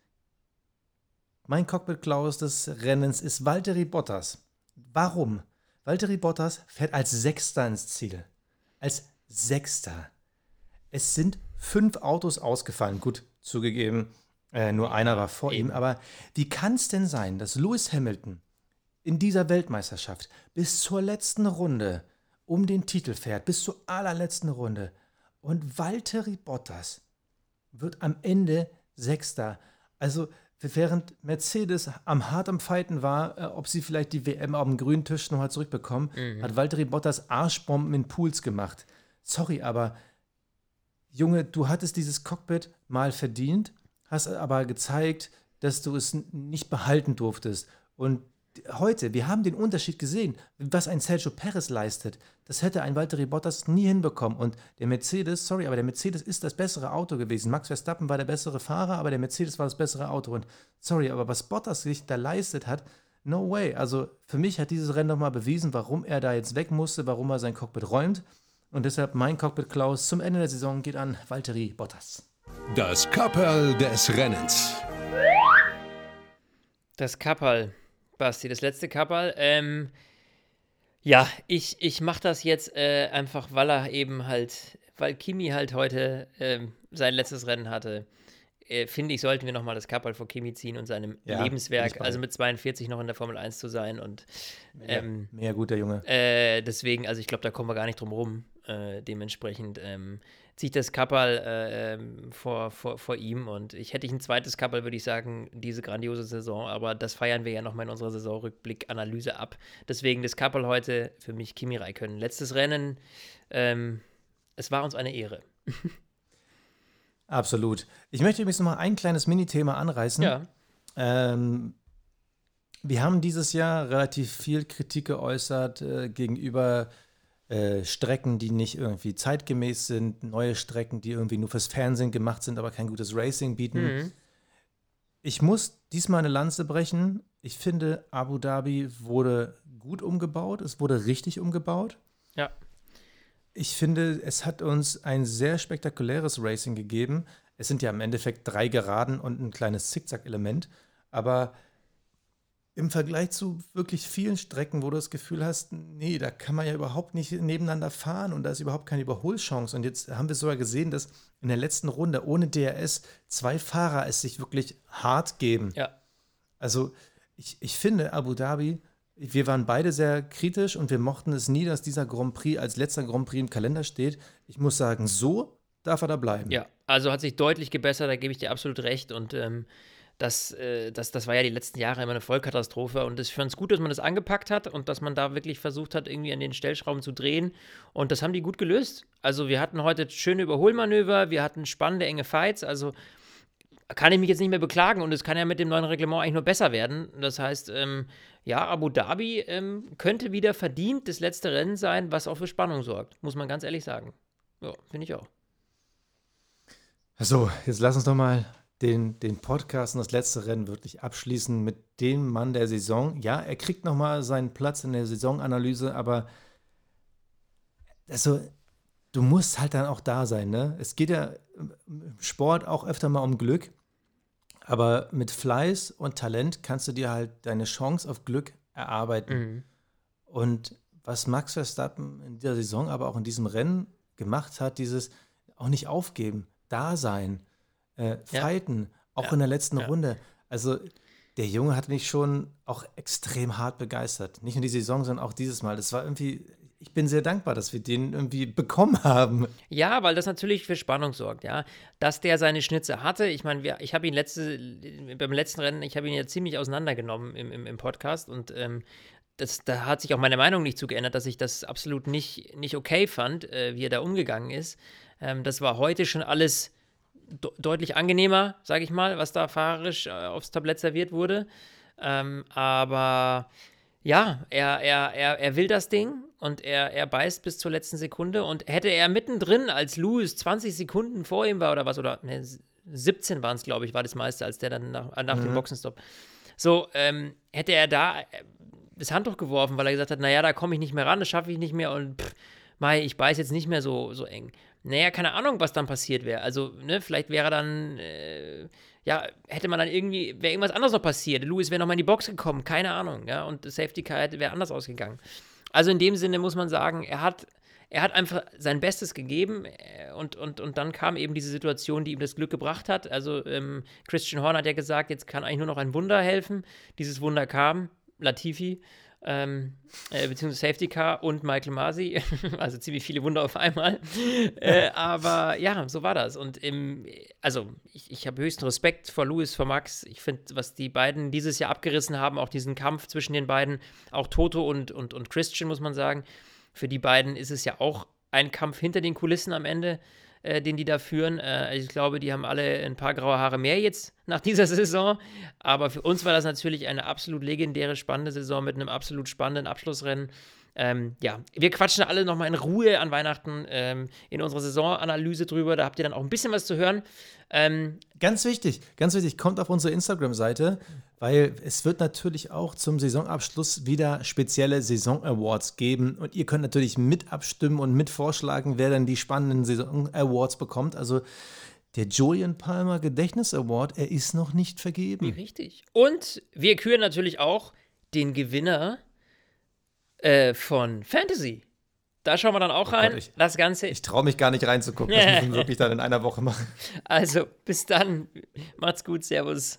Mein Cockpit Klaus des Rennens ist Valtteri Bottas. Warum? Valtteri Bottas fährt als Sechster ins Ziel. Als Sechster. Es sind fünf Autos ausgefallen. Gut, zugegeben, äh, nur einer war vor ihm. Aber wie kann es denn sein, dass Lewis Hamilton in dieser Weltmeisterschaft bis zur letzten Runde um den Titel fährt, bis zur allerletzten Runde und Valtteri Bottas wird am Ende Sechster. Also während Mercedes am hart am Fighten war, äh, ob sie vielleicht die WM auf dem grünen Tisch nochmal zurückbekommen, hat Valtteri Bottas Arschbomben in Pools gemacht. Sorry, aber Junge, du hattest dieses Cockpit mal verdient, hast aber gezeigt, dass du es nicht behalten durftest. Und heute, wir haben den Unterschied gesehen, was ein Sergio Perez leistet. Das hätte ein Valtteri Bottas nie hinbekommen. Und der Mercedes, sorry, aber der Mercedes ist das bessere Auto gewesen. Max Verstappen war der bessere Fahrer, aber der Mercedes war das bessere Auto. Und sorry, aber was Bottas sich da leistet hat, no way. Also für mich hat dieses Rennen nochmal bewiesen, warum er da jetzt weg musste, warum er sein Cockpit räumt. Und deshalb mein Cockpit Klaus zum Ende der Saison geht an Valtteri Bottas. Das Kapperl des Rennens. Das Kapperl, Basti, das letzte Kapperl. Ähm, ja, ich, ich mache das jetzt äh, einfach, weil er eben halt, weil Kimi halt heute ähm, sein letztes Rennen hatte. Äh, finde ich, sollten wir nochmal das Kapperl vor Kimi ziehen und seinem Ja, Lebenswerk, also mit 42 noch in der Formel 1 zu sein. Und ähm, Mehr guter Junge. äh, deswegen, also ich glaube, da kommen wir gar nicht drum rum. Äh, dementsprechend ähm, zieht das Kapperl äh, ähm, vor, vor, vor ihm und ich hätte ich ein zweites Kapperl, würde ich sagen, diese grandiose Saison, aber das feiern wir ja nochmal in unserer Saisonrückblick-Analyse ab. Deswegen das Kapperl heute für mich Kimi Räikkönen. Letztes Rennen, ähm, es war uns eine Ehre. Absolut. Ich möchte übrigens noch mal ein kleines Minithema anreißen. Ja, Ähm, wir haben dieses Jahr relativ viel Kritik geäußert äh, gegenüber äh, Strecken, die nicht irgendwie zeitgemäß sind, neue Strecken, die irgendwie nur fürs Fernsehen gemacht sind, aber kein gutes Racing bieten. Mhm. Ich muss diesmal eine Lanze brechen. Ich finde, Abu Dhabi wurde gut umgebaut. Es wurde richtig umgebaut. ja. Ich finde, es hat uns ein sehr spektakuläres Racing gegeben. Es sind ja im Endeffekt drei Geraden und ein kleines Zickzack-Element. Aber im Vergleich zu wirklich vielen Strecken, wo du das Gefühl hast, nee, da kann man ja überhaupt nicht nebeneinander fahren und da ist überhaupt keine Überholchance. Und jetzt haben wir sogar gesehen, dass in der letzten Runde ohne DRS zwei Fahrer es sich wirklich hart geben. Ja, Also ich, ich finde, Abu Dhabi, wir waren beide sehr kritisch und wir mochten es nie, dass dieser Grand Prix als letzter Grand Prix im Kalender steht. Ich muss sagen, so darf er da bleiben. Ja, also hat sich deutlich gebessert, da gebe ich dir absolut recht. Und ähm, das, äh, das, das war ja die letzten Jahre immer eine Vollkatastrophe. Und ich fand es gut, dass man das angepackt hat und dass man da wirklich versucht hat, irgendwie an den Stellschrauben zu drehen. Und das haben die gut gelöst. Also wir hatten heute schöne Überholmanöver, wir hatten spannende, enge Fights. Also kann ich mich jetzt nicht mehr beklagen und es kann ja mit dem neuen Reglement eigentlich nur besser werden. Das heißt, ähm, ja, Abu Dhabi ähm, könnte wieder verdient das letzte Rennen sein, was auch für Spannung sorgt, muss man ganz ehrlich sagen. Ja, finde ich auch. So, jetzt lass uns doch mal den, den Podcast und das letzte Rennen wirklich abschließen mit dem Mann der Saison. Ja, er kriegt nochmal seinen Platz in der Saisonanalyse, aber also, du musst halt dann auch da sein. Ne? Es geht ja im Sport auch öfter mal um Glück, aber mit Fleiß und Talent kannst du dir halt deine Chance auf Glück erarbeiten. Mhm. Und was Max Verstappen in dieser Saison, aber auch in diesem Rennen gemacht hat, dieses auch nicht aufgeben, da sein, äh, fighten, ja. auch ja. in der letzten ja. Runde. Also der Junge hat mich schon auch extrem hart begeistert. Nicht nur die Saison, sondern auch dieses Mal. Das war irgendwie, ich bin sehr dankbar, dass wir den irgendwie bekommen haben. Ja, weil das natürlich für Spannung sorgt, ja. Dass der seine Schnitze hatte, ich meine, ich habe ihn letzte, beim letzten Rennen, ich habe ihn ja ziemlich auseinandergenommen im, im, im Podcast und ähm, das, da hat sich auch meine Meinung nicht zu geändert, dass ich das absolut nicht, nicht okay fand, äh, wie er da umgegangen ist. Ähm, das war heute schon alles de deutlich angenehmer, sage ich mal, was da fahrerisch äh, aufs Tablett serviert wurde. Ähm, aber ja, er, er, er, er will das Ding und er, er beißt bis zur letzten Sekunde. Und hätte er mittendrin, als Lewis 20 Sekunden vor ihm war oder was, oder ne, 17 waren es, glaube ich, war das meiste, als der dann nach, nach mhm. dem Boxenstopp. So, ähm, hätte er da äh, das Handtuch geworfen, weil er gesagt hat, naja, da komme ich nicht mehr ran, das schaffe ich nicht mehr und pff, Mai, ich beiß jetzt nicht mehr so, so eng. Naja, keine Ahnung, was dann passiert wäre. Also, ne, vielleicht wäre dann, äh, ja, hätte man dann irgendwie, wäre irgendwas anderes noch passiert. Louis wäre nochmal in die Box gekommen, keine Ahnung, ja, und Safety Car wäre anders ausgegangen. Also in dem Sinne muss man sagen, er hat, er hat einfach sein Bestes gegeben äh, und, und, und dann kam eben diese Situation, die ihm das Glück gebracht hat. Also ähm, Christian Horn hat ja gesagt, jetzt kann eigentlich nur noch ein Wunder helfen. Dieses Wunder kam, Latifi, ähm, äh, beziehungsweise Safety Car und Michael Masi, also ziemlich viele Wunder auf einmal. äh, aber ja, so war das. Und im, also ich, ich habe höchsten Respekt vor Louis, vor Max. Ich finde, was die beiden dieses Jahr abgerissen haben, auch diesen Kampf zwischen den beiden, auch Toto und, und, und Christian, muss man sagen, für die beiden ist es ja auch ein Kampf hinter den Kulissen am Ende äh, den die da führen. Äh, ich glaube, die haben alle ein paar graue Haare mehr jetzt nach dieser Saison. Aber für uns war das natürlich eine absolut legendäre, spannende Saison mit einem absolut spannenden Abschlussrennen. Ähm, ja, wir quatschen alle nochmal in Ruhe an Weihnachten ähm, in unserer Saisonanalyse drüber. Da habt ihr dann auch ein bisschen was zu hören. Ähm, ganz wichtig, ganz wichtig, kommt auf unsere Instagram-Seite, weil es wird natürlich auch zum Saisonabschluss wieder spezielle Saison-Awards geben und ihr könnt natürlich mit abstimmen und mit vorschlagen, wer dann die spannenden Saison-Awards bekommt. Also der Julian Palmer Gedächtnis Award, er ist noch nicht vergeben. Richtig. Und wir küren natürlich auch den Gewinner äh, von Fantasy. Da schauen wir dann auch oh rein. Gott, ich, das Ganze. Ich traue mich gar nicht reinzugucken. Das müssen wir wirklich dann in einer Woche machen. Also, bis dann. Macht's gut. Servus.